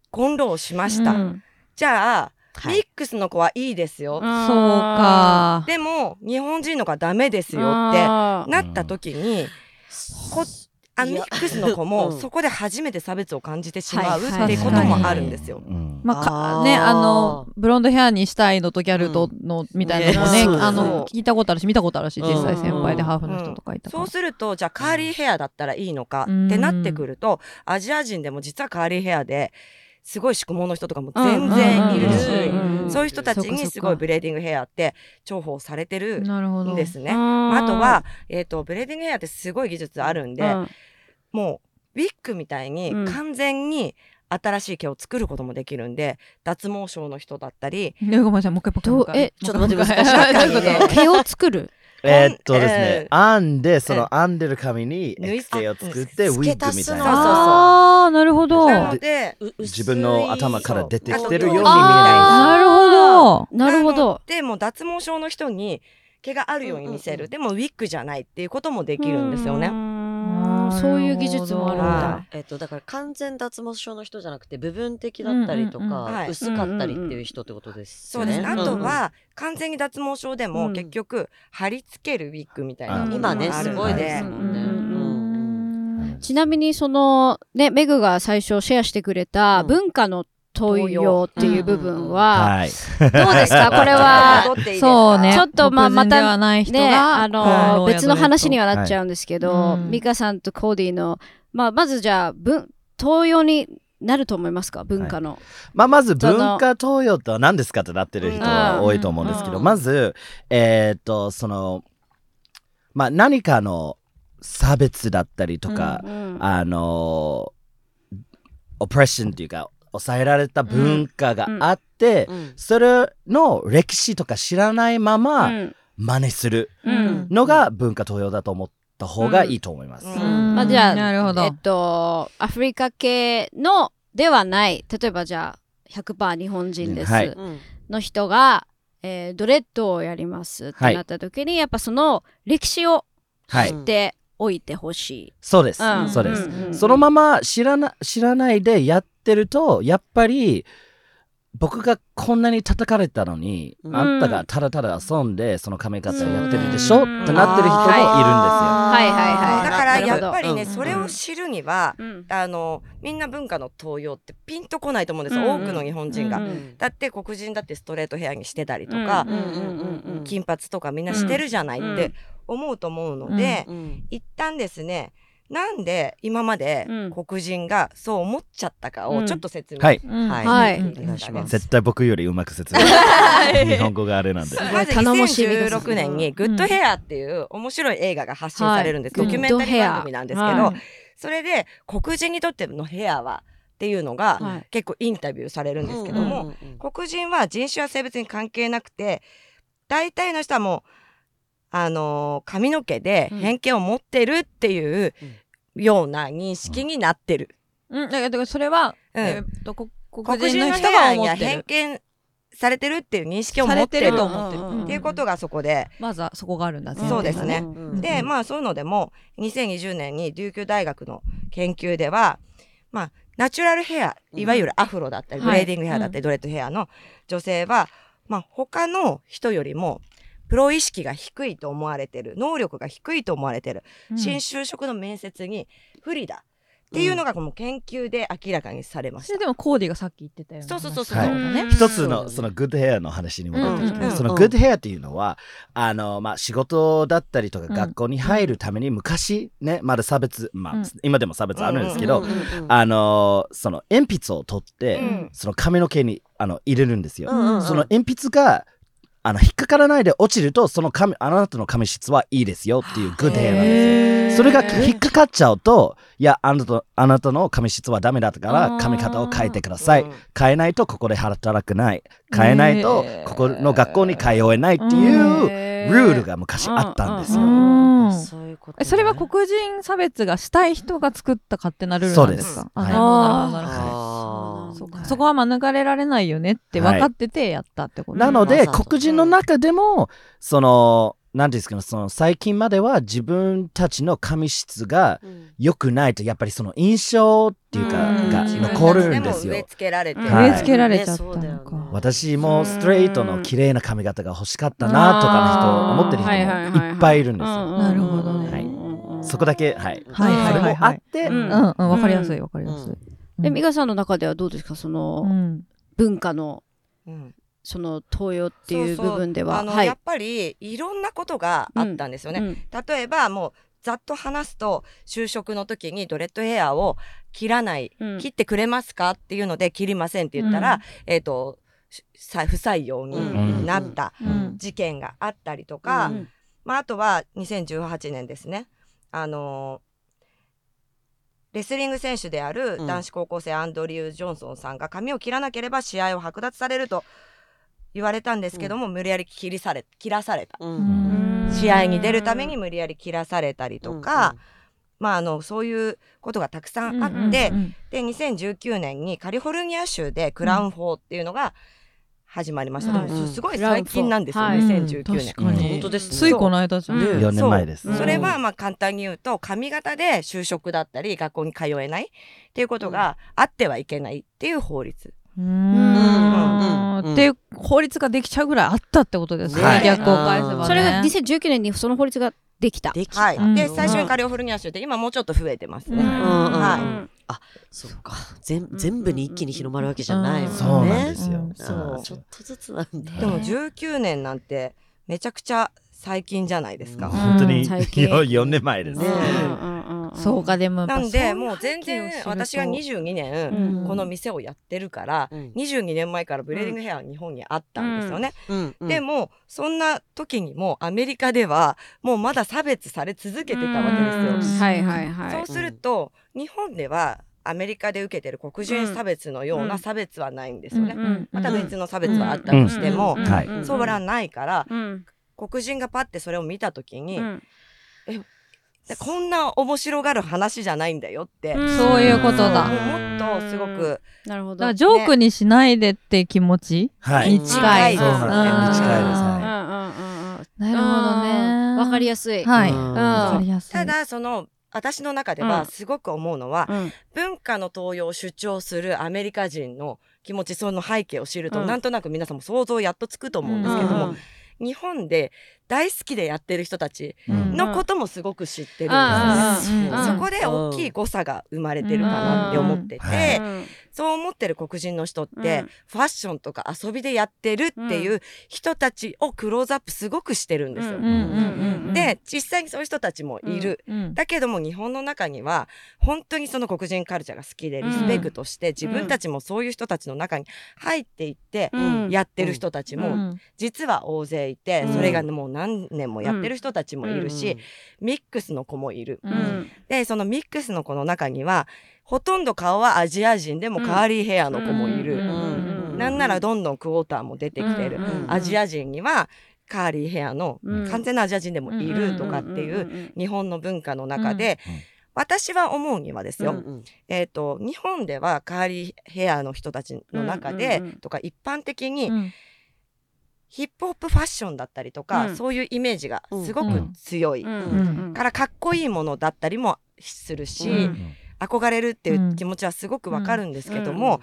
んで混同しました、うん。じゃあ、はい。ミックスの子はいいですよ、そうか。でも日本人の子はダメですよってなった時に、こあミックスの子うん。もそこで初めて差別を感じてしまうはいっていうこともあるんですよ。うん。まあかねあのブロンドヘアにしたいのとギャルとのみたいなのもね、ねあの聞いたことあるし見たことあるし実際うん先輩でハーフの人とかいたから、そうするとじゃあカーリーヘアだったらいいのかうん。ってなってくるとアジア人でも実はカーリーヘアですごい縮毛の人とかも全然いるしそういう人たちにすごいブレーディングヘアって重宝されてるんですね。うんあとは、えー、とブレーディングヘアってすごい技術あるんで、もうウィッグみたいに完全に新しい毛を作ることもできるんで、脱毛症の人だったりねごめんなさいもう一回もう一回もう一回えちょっと待ってもう一回難しい毛を作るえーっとですねえ、編んで、その編んでる髪に縫い X 毛を作って、ウィッグみたいそうそうそうな。ああなるほど。ななのでう。自分の頭から出てきてるように見えそうなるほど。なるほど。でもう脱毛症の人に毛があるように見せる、うんうんうん。でもウィッグじゃないっていうこともできるんですよね。うんそういう技術もあるんはだ。えっと、だから完全脱毛症の人じゃなくて部分的だったりとか、薄かったりっていう人ってことですよね。そうです。ね。あとんは、完全に脱毛症でも、うん。結局貼り付けるウィッグみたいな今ねすごいので。ですもんね。ちなみにそのねメグが最初シェアしてくれたうん。文化の東洋っていう部分は、はい。どうですか？<laughs> これはそうね。ちょっとまあ黒人ではない人ねがあの別の話にははなっちゃうんですけど、はい。うん。ミカさんとコーディの、まあ、まずじゃあ文東洋になると思いますか？文化の、まあ、まず文化東洋とは何ですかってなってる人は多いと思うんですけど、うん。まず、えーっと、その、まあ、何かの差別だったりとか、うんあの、オプレッションっていうか、抑えられた文化があって、うん。それの歴史とか知らないままうん。真似するうん。のが文化東洋だと思った方がいいと思います。うん。まあ、じゃあなるほど。えっとアフリカ系のではない例えばじゃあ100%日本人です、はい。うんの人が、えードレッドをやりますってなった時に、やっぱその歴史を知っておいてほしい。そうです、うん。そうです、うんうんそのまま知らな知らないでやってるとやっぱり僕がこんなに叩かれたのに、うん。あんたがただただ遊んでその髪型やってるでしょ、うんってなってる人もい。るんですよ。はいはいはい。だからやっぱりね、うん。それを知るには、うん。あのみんな文化の東洋ってピンとこないと思うんですよ、うん。うん多くの日本人が。うんだって黒人だってストレートヘアにしてたりとか、うんうんうんうん金髪とかみんなしてるじゃないって思うと思うので、うん一旦ですねなんで今までうん。黒人がそう思っちゃったかうん。をちょっと説明、はい。うん。はい。はい。うんお願いします。絶対僕よりうまく説明。日本語があれなんで。まず頼もしい2016年に「グッドヘア」っていう面白い映画が発信されるんです、はい。ドキュメンタリー番組なんですけど、はいそれで黒人にとってのヘアはっていうのがはい。結構インタビューされるんですけども、うんうんうん黒人は人種や性別に関係なくて大体の人はもうあのー髪の毛で偏見を持ってるっていうような認識になってる。うん、だからだからそれは、うん。えーっとこ黒黒人人の人が思ってる。偏見されてるっていう認識を持ってる。と思ってる、うん。うんうんていうことがそこで、まずはそこがあるんだそうですね。うん。うん。でまあそういうのでも2020年に琉球大学の研究ではまあナチュラルヘアいわゆるアフロだったり、うんブレーディングヘアだったり、ドレッドヘアの女性は、まあ他の人よりもプロ意識が低いと思われてる。能力が低いと思われてる、うん。新就職の面接に不利だ。っていうのがこの研究で明らかにされました。それでもコーディがさっき言ってたようなそうそうそうそう。ね、うん一つのそのグッドヘアの話に戻ってきて、うんうんそのグッドヘアっていうのはあの、まあ、仕事だったりとかうん。学校に入るために昔ねまだ差別、まあうん。今でも差別あるんですけど、うん。うんうんあのその鉛筆を取って、うん。その髪の毛にあの入れるんですよ。うんうんうん。その鉛筆があの引っかからないで落ちるとその髪あなたの髪質はいいですよっていうグッドヘアなんですよ。それが引っかかっちゃうといやあなたあなたの髪質はダメだから髪型を変えてください。うん変えないとここで働くない。変えないとここの学校に通えないっていうルールが昔あったんですよ。うんそういうことそれは黒人差別がしたい人が作った勝手なルールなんですか？そうです。あなるほどなるほど。なるほどそうか。そこは免れられないよねって分かっててやったってこと、なので黒人の中でもその何ですかねその最近までは自分たちの髪質がうん。良くないとやっぱりその印象っていうかうん。が残るんですよ。植え。付けられて、うん。はい植え付けられちゃった。のか、ね。私もストレートの綺麗な髪型が欲しかったなとかの人思ってる人もいっぱいいるんですよ。なるほどね。はい。うんそこだけはい。はい。はい。それもあって、うん。うん。うん。分かりやすい分かりやすい、で美香さんの中ではどうですか？その、うん。文化のうん。その東洋っていうそうそう。部分でははい。あのやっぱりいろんなことがあったんですよね。うん。例えばもうざっと話すと就職の時にドレッドヘアを切らない、うん。切ってくれますかっていうので切りませんって言ったら、えっ、としさ不採用になったうん。事件があったりとか、うん。まあ、あとは2018年ですね。あのーレスリング選手であるうん。男子高校生アンドリュー・ジョンソンさんが髪を切らなければ試合を剥奪されると言われたんですけども、無理やり切りされ切らされた。うん。うん試合に出るために無理やり切らされたりとか、まあ、あのそういうことがたくさんあって、うんうんうんで2019年にカリフォルニア州でクラウン法っていうのが始まりました、うんでもすごい最近なんですよ、はい。2019年。確かに。本当ですね。ついこの間じゃん、うん。4年前です。う。ん。それはまあ簡単に言うと髪型で就職だったり学校に通えないっていうことがあってはいけないっていう法律。ううん。ん。っていう法律ができちゃうぐらいあったってことですね、はい。逆を返せばね。それが2019年にその法律ができた。できた。はい。うんで最初にカリフォルニア州で今もうちょっと増えてますね。うん。はいそうか。全全部に一気に広まるわけじゃないもんね。そうなんですよ。うん。そう。ちょっとずつなんだ。でも19年なんてめちゃくちゃ最近じゃないですか。うん。本当に最近。4年前です。ねそうかでもなんでもう全然私が22年うん。この店をやってるから、うん。22年前からブレーディングヘアは日本にあったんですよね。うん。うん。でもそんな時にもアメリカではもうまだ差別され続けてたわけですよ。はいはいはい。そうすると日本ではアメリカで受けてる黒人差別のような差別はないんですよね。うんまた別の差別はあったとしても、そうはないからうん。黒人がパッてそれを見た時に、うん。でこんな面白がる話じゃないんだよって、うん。そういうことだ。もっとすごく。なるほど。だからジョークにしないでって気持ち、はい。に近いそうなんですそうなん。です。近いです。うんはうんうんうん。なるほどね。わかりやすい。はい、うん。わかりやすい。ただその私の中でうん。はすごく思うのは、うん。文化の登用を主張するアメリカ人の気持ちその背景を知ると、うん。なんとなく皆さんも想像やっとつくと思うんですけども、うん。日本で大好きでやってる人たちうん。のこともすごく知ってるんです。そこで大きい誤差が生まれてるかなって思ってて、そう思ってる黒人の人って、うん。ファッションとか遊びでやってるっていう人たちをクローズアップすごくしてるんですよ。で実際にそういう人たちもいる。うん。だけども日本の中には本当にその黒人カルチャーが好きでリスペクトして、自分たちもそういう人たちの中に入っていってうん。やってる人たちもうん。実は大勢いて、うん。それがもう何年もやってる人たちもいるし、ミックスの子もいる。ううん。んでそのミックスの子の中にはほとんど顔はアジア人でもカーリーヘアの子もいる。うんなんならどんどんクォーターも出てきてる。うんアジア人にはカーリーヘアのうん。完全なアジア人でもいるとかっていう日本の文化の中で、うん。私は思うにはですよ、うんうんえっ、と日本ではカーリーヘアの人たちの中で、うんうんうん。とか一般的にうんヒップホップファッションだったりとか、うん。そういうイメージがすごくうん。強い、うん。うん。からかっこいいものだったりもするし、うん。憧れるっていう気持ちはすごくわかるんですけども、うん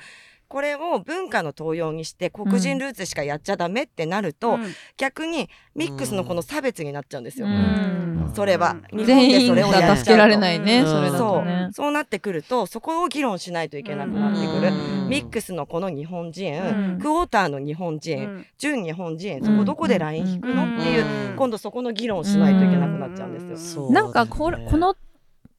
これを文化の登用にして黒人ルーツしかやっちゃダメってなると、うん。逆にミックスのこの差別になっちゃうんですよ。うん。それは。うん。日本で全員それをやがっ助けられないね、うん。それだそうとね。そう。なってくるとそこを議論しないといけなくなってくる、うん。ミックスのこの日本人、うん。クォーターの日本人、うん。純日本人そこどこでライン引くの、うん。っていう、うん。今度そこの議論しないといけなくなっちゃうんですよ。なんかここの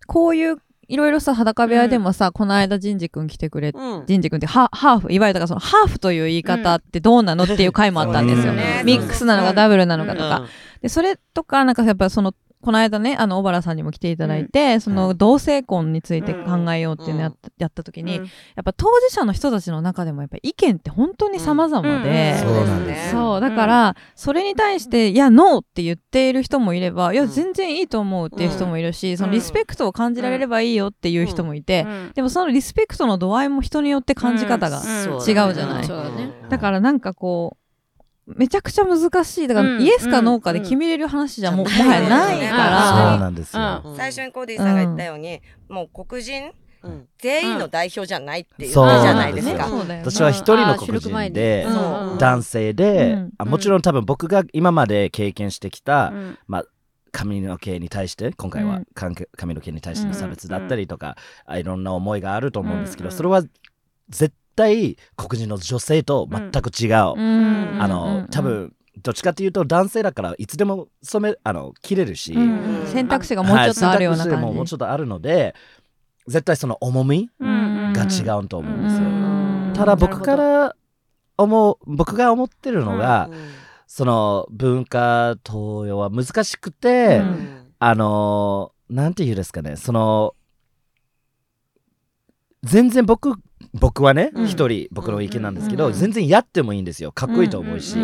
こういういろいろさ裸部屋でもさ、この間人事くん来てくれうん。人事くんってハハーフいわゆるだからそのハーフという言い方ってどうなのっていう回もあったんですよ、うんミックスなのかダブルなのかとか、うん。でそれとかなんかやっぱそのこの間ねあの小原さんにも来ていただいて、その同性婚について考えようっていうのやっ,、やった時に、うん。やっぱ当事者の人たちの中でもやっぱ意見って本当に様々で、うん。そうなんです。そうだから、それに対して「いやノー」って言っている人もいれば「いやうん全然いいと思う」っていう人もいるし、そのうんリスペクトを感じられればいいよっていう人もいて、うん。でもそのリスペクトの度合いも人によって感じ方が、違うじゃない。そうだね。だからなんかこうめちゃくちゃ難しい。だから、うんイエスかノーかで決めれる話じゃもう、うんもはやないうんから、そうなんですよ。うん。最初にコーディさんが言ったように、もう黒人うん。全員の代表じゃないっていうじゃないですか。そうだよね。私は一人の黒人で男性で、うん。あもちろん多分僕が今まで経験してきた、うん。髪の毛に対して今回はうん。髪髪の毛に対しての差別だったりとか、あいろんな思いがあると思うんですけど、それは絶対黒人の女性と全く違う。うん。あの多分どっちかっていうと男性だからいつでも染めあの切れるし、うん。選択肢がもうちょっとあるようなはい。選択肢ももう感じちょっとあるので絶対その重みうん。が違うと思うんですよ。うん。ただ僕から思う僕が思ってるのが、うん。その文化東洋は難しくて、うん。あのなんて言うんですかねその全然僕僕はねうん。一、人僕の意見なんですけど、うん全然やってもいいんですよ。かっこいいと思うし、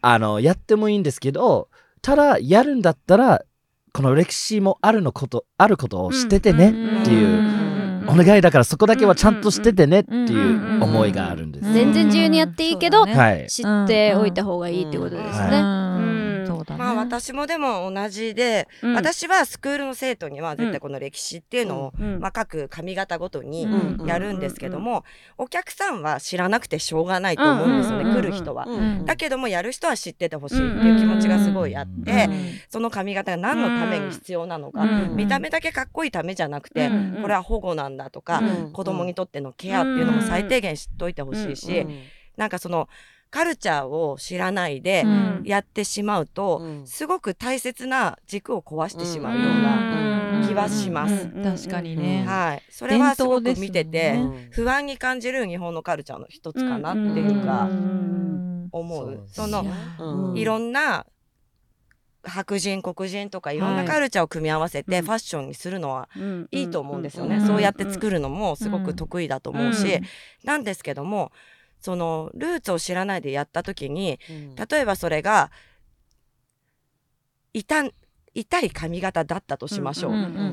あのやってもいいんですけどただやるんだったらこの歴史もあるのことあることをしててねっていう、お願いだからそこだけはちゃんとしててねっていう思いがあるんです、全然自由にやっていいけどはい。知っておいた方がいいってことですうんね。うん。うんそうだね。まあ私もでも同じで、うん。私はスクールの生徒には絶対この歴史っていうのを、うんまあ、各髪型ごとにうんやるんですけども、お客さんは知らなくてしょうがないと思うんですよね、来る人は。うんだけどもやる人は知っててほしいっていう気持ちがすごいあって、うんその髪型が何のために必要なのか、うん見た目だけかっこいいためじゃなくて、うんこれは保護なんだとか、うん子供にとってのケアっていうのも最低限知っといてほしいし、うん。なんかそのカルチャーを知らないでうん。やってしまうと、うん。すごく大切な軸を壊してしまうよううなん。気はします。確かにね。はい、それはすごく見てて、うん不安に感じる日本のカルチャーの一つかなっていうか、うん。思う。そのうん。いろんな白人黒人とかいろんはないカルチャーを組み合わせてうんファッションにするのはうん。いいと思うんですよね、うん。そうやって作るのもすごく得意だと思うし、うん。なんですけどもそのルーツを知らないでやった時にうん。例えばそれがいた痛い髪型だったとしましょう、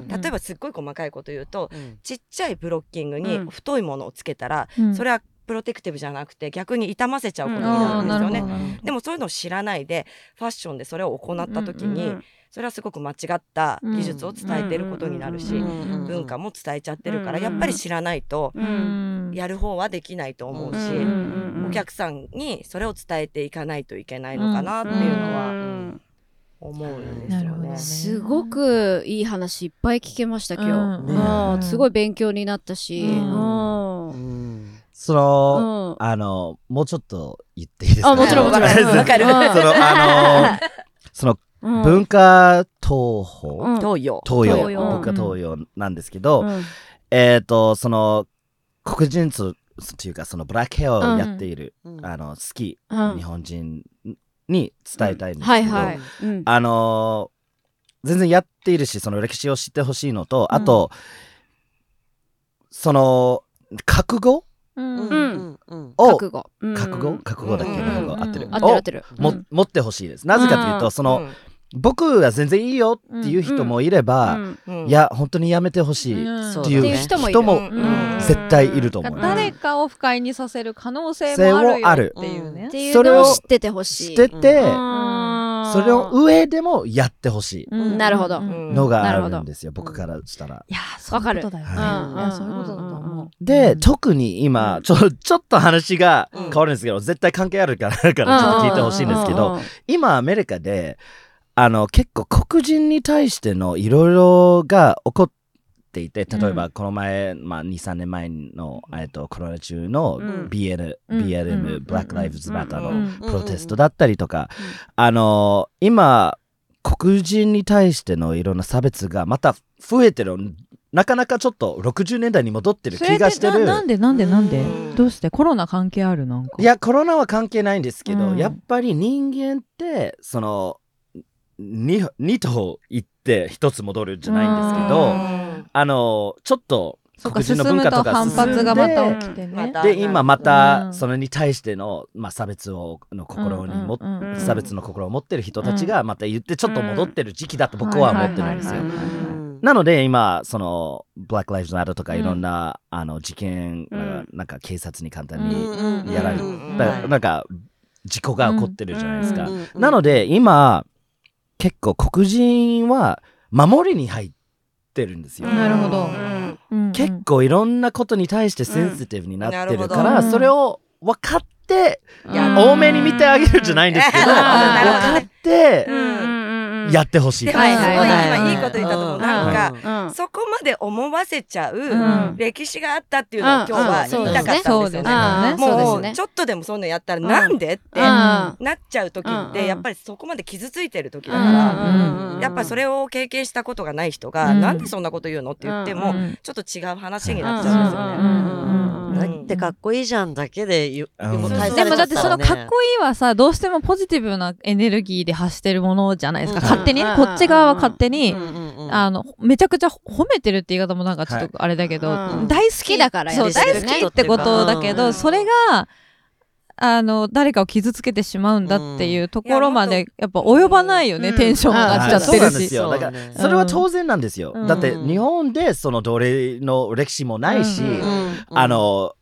例えばすっごい細かいこと言うとうん。ちっちゃいブロッキングにうん。太いものをつけたら、うん。それはプロテクティブじゃなくて逆に傷ませちゃうことになるんですよね。なるほどなるほど。でもそういうのを知らないでファッションでそれを行った時に、うんそれはすごく間違った技術を伝えてることになるし、うん文化も伝えちゃってるから、うんやっぱり知らないとうん。やる方はできないと思うし、うんお客さんにそれを伝えていかないといけないのかなっていうのはうん思うんですよね。なるほどね。すごくいい話いっぱい聞けました今うん。日、すごい勉強になったし、うんうん。うんその、うん。あのもうちょっと言っていいですか？あもちろんもちろん。わかるわかる。うん。そのあの <laughs> そのうん。文化東宝、うん。東洋。東洋。文化東洋なんですけど、うん。えっ、とその黒人とというかそのブラックヘアをやっている、うん。あの好き、うん。日本人に伝えたいんですけど、あの全然やっているしその歴史を知ってほしいのと、あとその覚悟うん。うん。を覚悟。うん。覚悟？覚悟だっけ、うん覚悟合ってる、うん合ってる合ってる。持ってほしいです。なぜかというと、その、僕は全然いいよっていう人もいれば、いや本当にやめてほしいっていう人もいる。人もうん絶対いると思います。誰かを不快にさせる可能性もあるよっていうね。っ。ていうのを知っててほしい。してて、うんそれの上でもやってほしい。うん。なるほど。うん。のがあなるほどるんですよ、僕からしたら。いやそうい。うことだよそういうことだと思う。で、うん特に今ちょちょっと話がうん。変わるんですけど、絶対関係あるからだからちょっと聞いてほしいんですけど、今アメリカであの結構黒人に対してのいろいろが起こっていて例えばこの前、まあ、23年前の、えっとコロナ中のうん。BL、うん。BLM、うん。Black Lives Matter のうん。プロテストだったりとか、あの今黒人に対してのいろんな差別がまた増えてる。なかなかちょっと60年代に戻ってる気がしてる。ななんでなんでなんで？うん。どうして？コロナ関係あるなんか？いやコロナは関係ないんですけど、うん。やっぱり人間ってその 2, 二頭行って1つ戻るじゃないんですけど、うんあのちょっと黒人の文化とか反発がまた起きてね。で今またうん。それに対しての、まあ、差別をの心にも、うん。うん。うん。差別の心を持ってる人たちがまた言ってちょっと戻ってる時期だと僕は思ってるんですよ。なので今その Black Lives Matter とかうん。いろんな、あの事件、うん。なんか警察に簡単うん。にやられる、うん。だからはいなんか事故が起こってるじゃないですか。うん。なので今結構黒人は守りに入ってるんですよ。うん。なるほど。結構いろんなことに対してセンシティブになってるから、それを分かってや多めに見てあげるじゃないんですけど、うん。分かってうんやってほしい。でもすごいはいはい。はい今いいこと言ったと思う。なんかうん。そこまで思わせちゃううん。歴史があったっていうのを今日は言いたかったんですよね。もそうちょっとでもそういうのやったらなんでってうん。なっちゃう時うん。ってやっぱりそこまで傷ついてる時だうんから。うん。やっぱそれを経験したことがない人が、うん。なんでそんなこと言うのって言っても、うん。ちょっと違う話になっちゃうんですよね。ってかっこいいじゃんだけで言ううん。もうそうそう。でもだってそのかっいこいいはさどうしてもポジティブなエネルギーで発してるものじゃないですか、うん。勝手にねうんこっち側は勝手に、ああのめちゃくちゃ褒めてるって言い方もなんかちょっとあれだけど、はい大好き好きだからやそう大好きってことだけど、うん。それがあの誰かを傷つけてしまうんだっていうところまでやっぱ及ばないよね、うん。テンション上がっちゃってそうなるし。んですよ。だからそうねそれは当然なんですよ。うん。だって日本でその奴隷の歴史もないし、うん。あの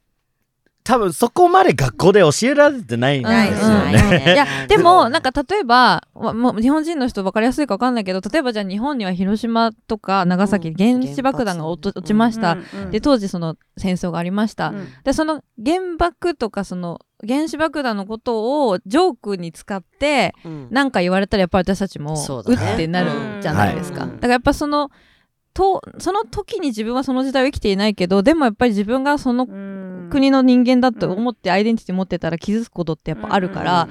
多分そこまで学校で教えられてないんですよないですね。<laughs> いやでもなんか例えばわもう日本人の人分かりやすいか分かんないけど例えばじゃあ日本には広島とか長崎に原子爆弾が落と落ちました、で当時その戦争がありました、うん。でその原爆とかその原子爆弾のことをジョークに使ってうん。何か言われたらやっぱり私たちもうそうだね。ってなるじゃないですか、うん。だからやっぱそのとその時に自分はその時代を生きていないけどでもやっぱり自分がその国の人間だと思ってアイデンティティ持ってたら傷つくことってやっぱあるから、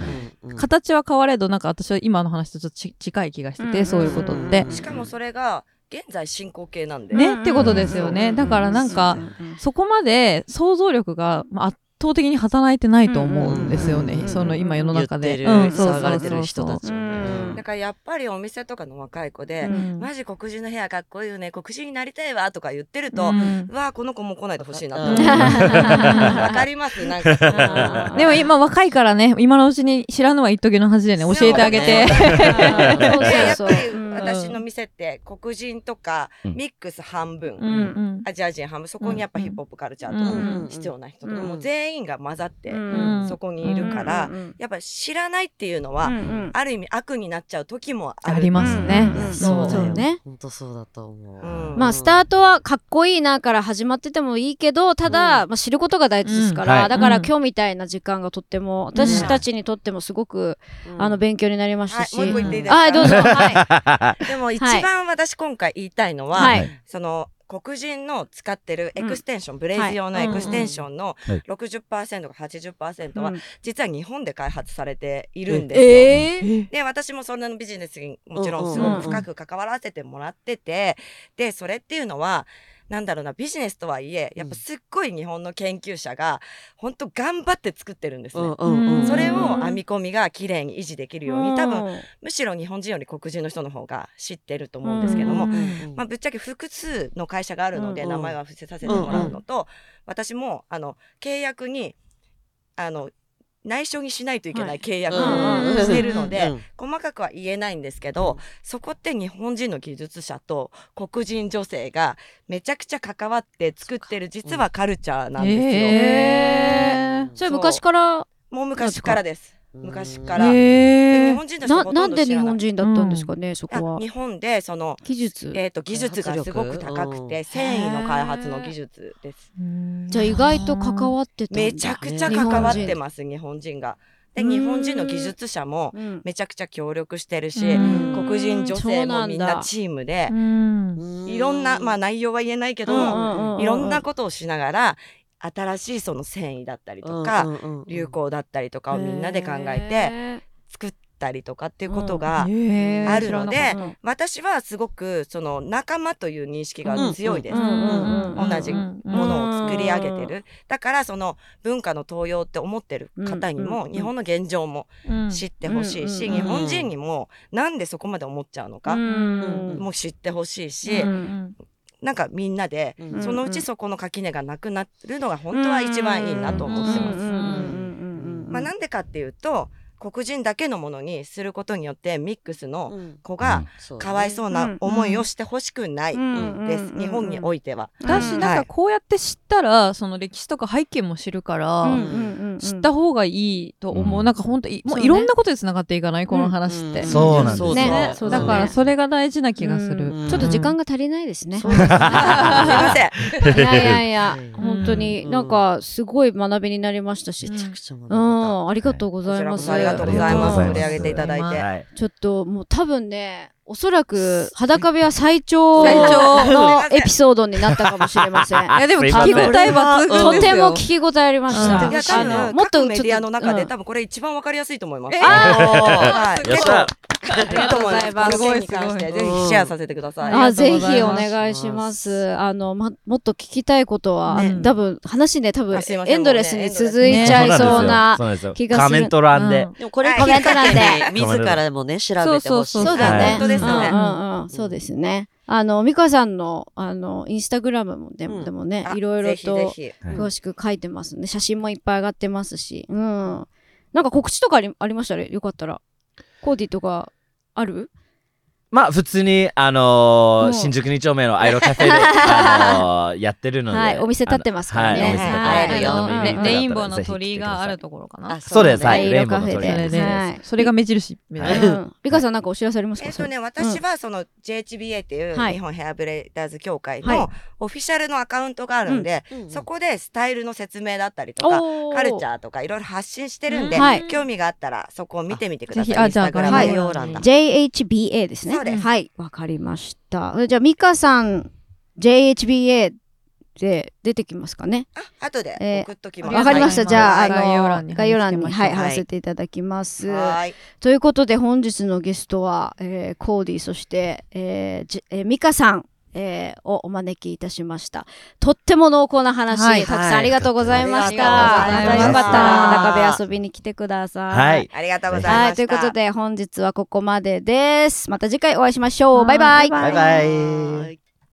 形は変われどなんか私は今の話とちょっとち近い気がしてて、うんそういうことってうん。しかもそれが現在進行形なんで。ね、ってことですよね。うんだからなんか、そこまで想像力がまあ圧倒的に働いてないと思うんですよね。うんその今世の中で。言ってるうん、そう騒がれてる人たちだからやっぱりお店とかの若い子で、うん。マジ黒人の部屋かっこいいよね黒人になりたいわとか言ってると、ううんわこの子も来ないでほしいなって。<laughs> わかりますなんか。うん。でも今若いからね、今のうちに知らぬは一時の恥でね、教えてあげて。<laughs> 私の店って黒人とかうん。ミックス半分、うんうん。アジア人半分。そこにやっぱヒップホップカルチャーとかうん必要な人とか、うん。もう全員が混ざってうん。そこにいるから、うんやっぱり知らないっていうのは、うんある意味悪になっちゃう時もある。ありますね。そうだよね。本当そうだと思う。うん。まあスタートはかっこいいなから始まっててもいいけどただ、まあ、知ることが大事ですから、うん。はい。だからうん今日みたいな時間がとっても私たちにとってもすごく、うん。あの勉強になりましたし、はい。もう一個言っていいですか？はいどうぞ。<laughs> はいでも一番私今回言いたいのは、はい。その黒人の使ってるエクステンション、ブレイズ用のエクステンションのはい。60%か80%はうん。実は日本で開発されているんですよ。えー。で私もそんなのビジネスにもちろうんうんんすごく深く関わらせてもらっててでそれっていうのはなんだろうなビジネスとはいえやっぱすっごい日本の研究者が本当頑張って作ってるんですね。それを編み込みが綺麗に維持できるように多分うんむしろ日本人より黒人の人の方が知ってると思うんですけども、まあ、ぶっちゃけ複数の会社があるので名前は伏せさせてもらうのと、私もあの契約にあの内緒にしないといけない契約をしてるので、うん細かくは言えないんですけど、そこって日本人の技術者と黒人女性がめちゃくちゃ関わって作ってる実はカルチャーなんですよ。へー。それ昔から？もう昔からです。うん。昔から。へー。で日本人なほとなんんで日ど知らない。本人だったんですかね、そこは。あ日本でその技術。えー、と技術がすごく高くて繊維の開発の技術です。じゃあ意外と関わってめちゃくちゃ関わってます日本人が。でうん。日本人の技術者もうん。めちゃくちゃ協力してるしうん。黒人女性もみんなチームでいろんなまあ内容は言えないけどもいろんなことをしながら新しいその繊維だったりとか流行だったりとかをみんなで考えて作っったりとかっていうことがあるので、うん私はすごくその仲間という認識が強いです。うんうんうん同じものを作り上げてる。だからその文化の東洋って思ってる方にうんうんうんも日本の現状もうん。知ってほしいし、うん日本人にもなんでそこまで思っちゃうのかうんも知ってほしいし、うんなんかみんなでうん。そのうちそこの垣根がなくなるのが本当は一番いいなと思ってます。まあ、なんでかっていうと黒人だけのものにすることによってミックスのうん。子がかわいそうな思いをしてほしくないうんです、日本においては。私なんかこうやって知ったらその歴史とか背景も知るから、知った方がいいと思う、うん。なんか本当いもそういろんなことでつながっていかないこの話って、んそうなんですよ。ねだからそれが大事な気がする、うんちょっと時間が足りないですね。そう。ですいません。<laughs> いやいやいや。うん、本当になんかすごい学びになりましたし、めちゃくちゃ学んうだん、ありがとうございます。がとうございます。取り上げていただいて。はいちょっともう多分ね、おそらく裸部屋最長のエピソードになったかもしれません。<laughs> いやでも聞き応え抜群ですよとても聞き応えありました。あの分もっと各メディアの中で、うん多分これ一番わかりやすいと思います。えはい、ありがとうございます。すごいぜひシェアさせてください。あぜひお願いします。あの、ま、もっと聞きたいことは、ね。多分話ね、多分エンドレスに続いちゃいそうな気がする。コメント欄で、コメントなんに自らもね調べてほしい。そうそうそうだね。ですねうんうんうんそうですね。あの、美香さんの、あの、インスタグラムもでも、うんでもねあ、いろいろと詳しく書いてますね。写真もいっぱい上がってますし。うん。なんか告知とかありありました？ねよかったら。コーディとか、ある？まあ普通にあのーうん。新宿2丁目のアイロカフェで <laughs> あのーやってるので、はいお店立ってますからね。はい、はいレインボーの鳥居があるところかな。あそうです。はいアイロカフェで。レインボーの鳥居。それで、はい。それが目印みたいな、うん。美香さんなんかお知らせありますか？えっとね、私はその JHBA っていうはい日本ヘアブレイダーズ協会はい。のオフィシャルのアカウントがあるんで、うん。そこでスタイルの説明だったりとか、おカルチーャーとかいろいろ発信してるんで、興味があったらそこを見てみてください。ぜひあじゃあ概要欄だ。JHBA ですね。そうですはい、わかりました。じゃあ、ミカさん、JHBA で出てきますかね？あ、後でえー送っときます。わかりました。じゃあ、あはい概要欄の、に概要欄に、はい、貼らせていただきます。はーい。ということで、本日のゲストは、えーコーディ、そして、えーじえーミカさん、えーをお招きいたしました。とっても濃厚な話、はいたくさんありがとうございました。はいまたよかったら、ありがとうございました中部遊びに来てください。はいありがとうございました。はい、ということで本日はここまでです。また次回お会いしましょう。バイバイ。バイバイはい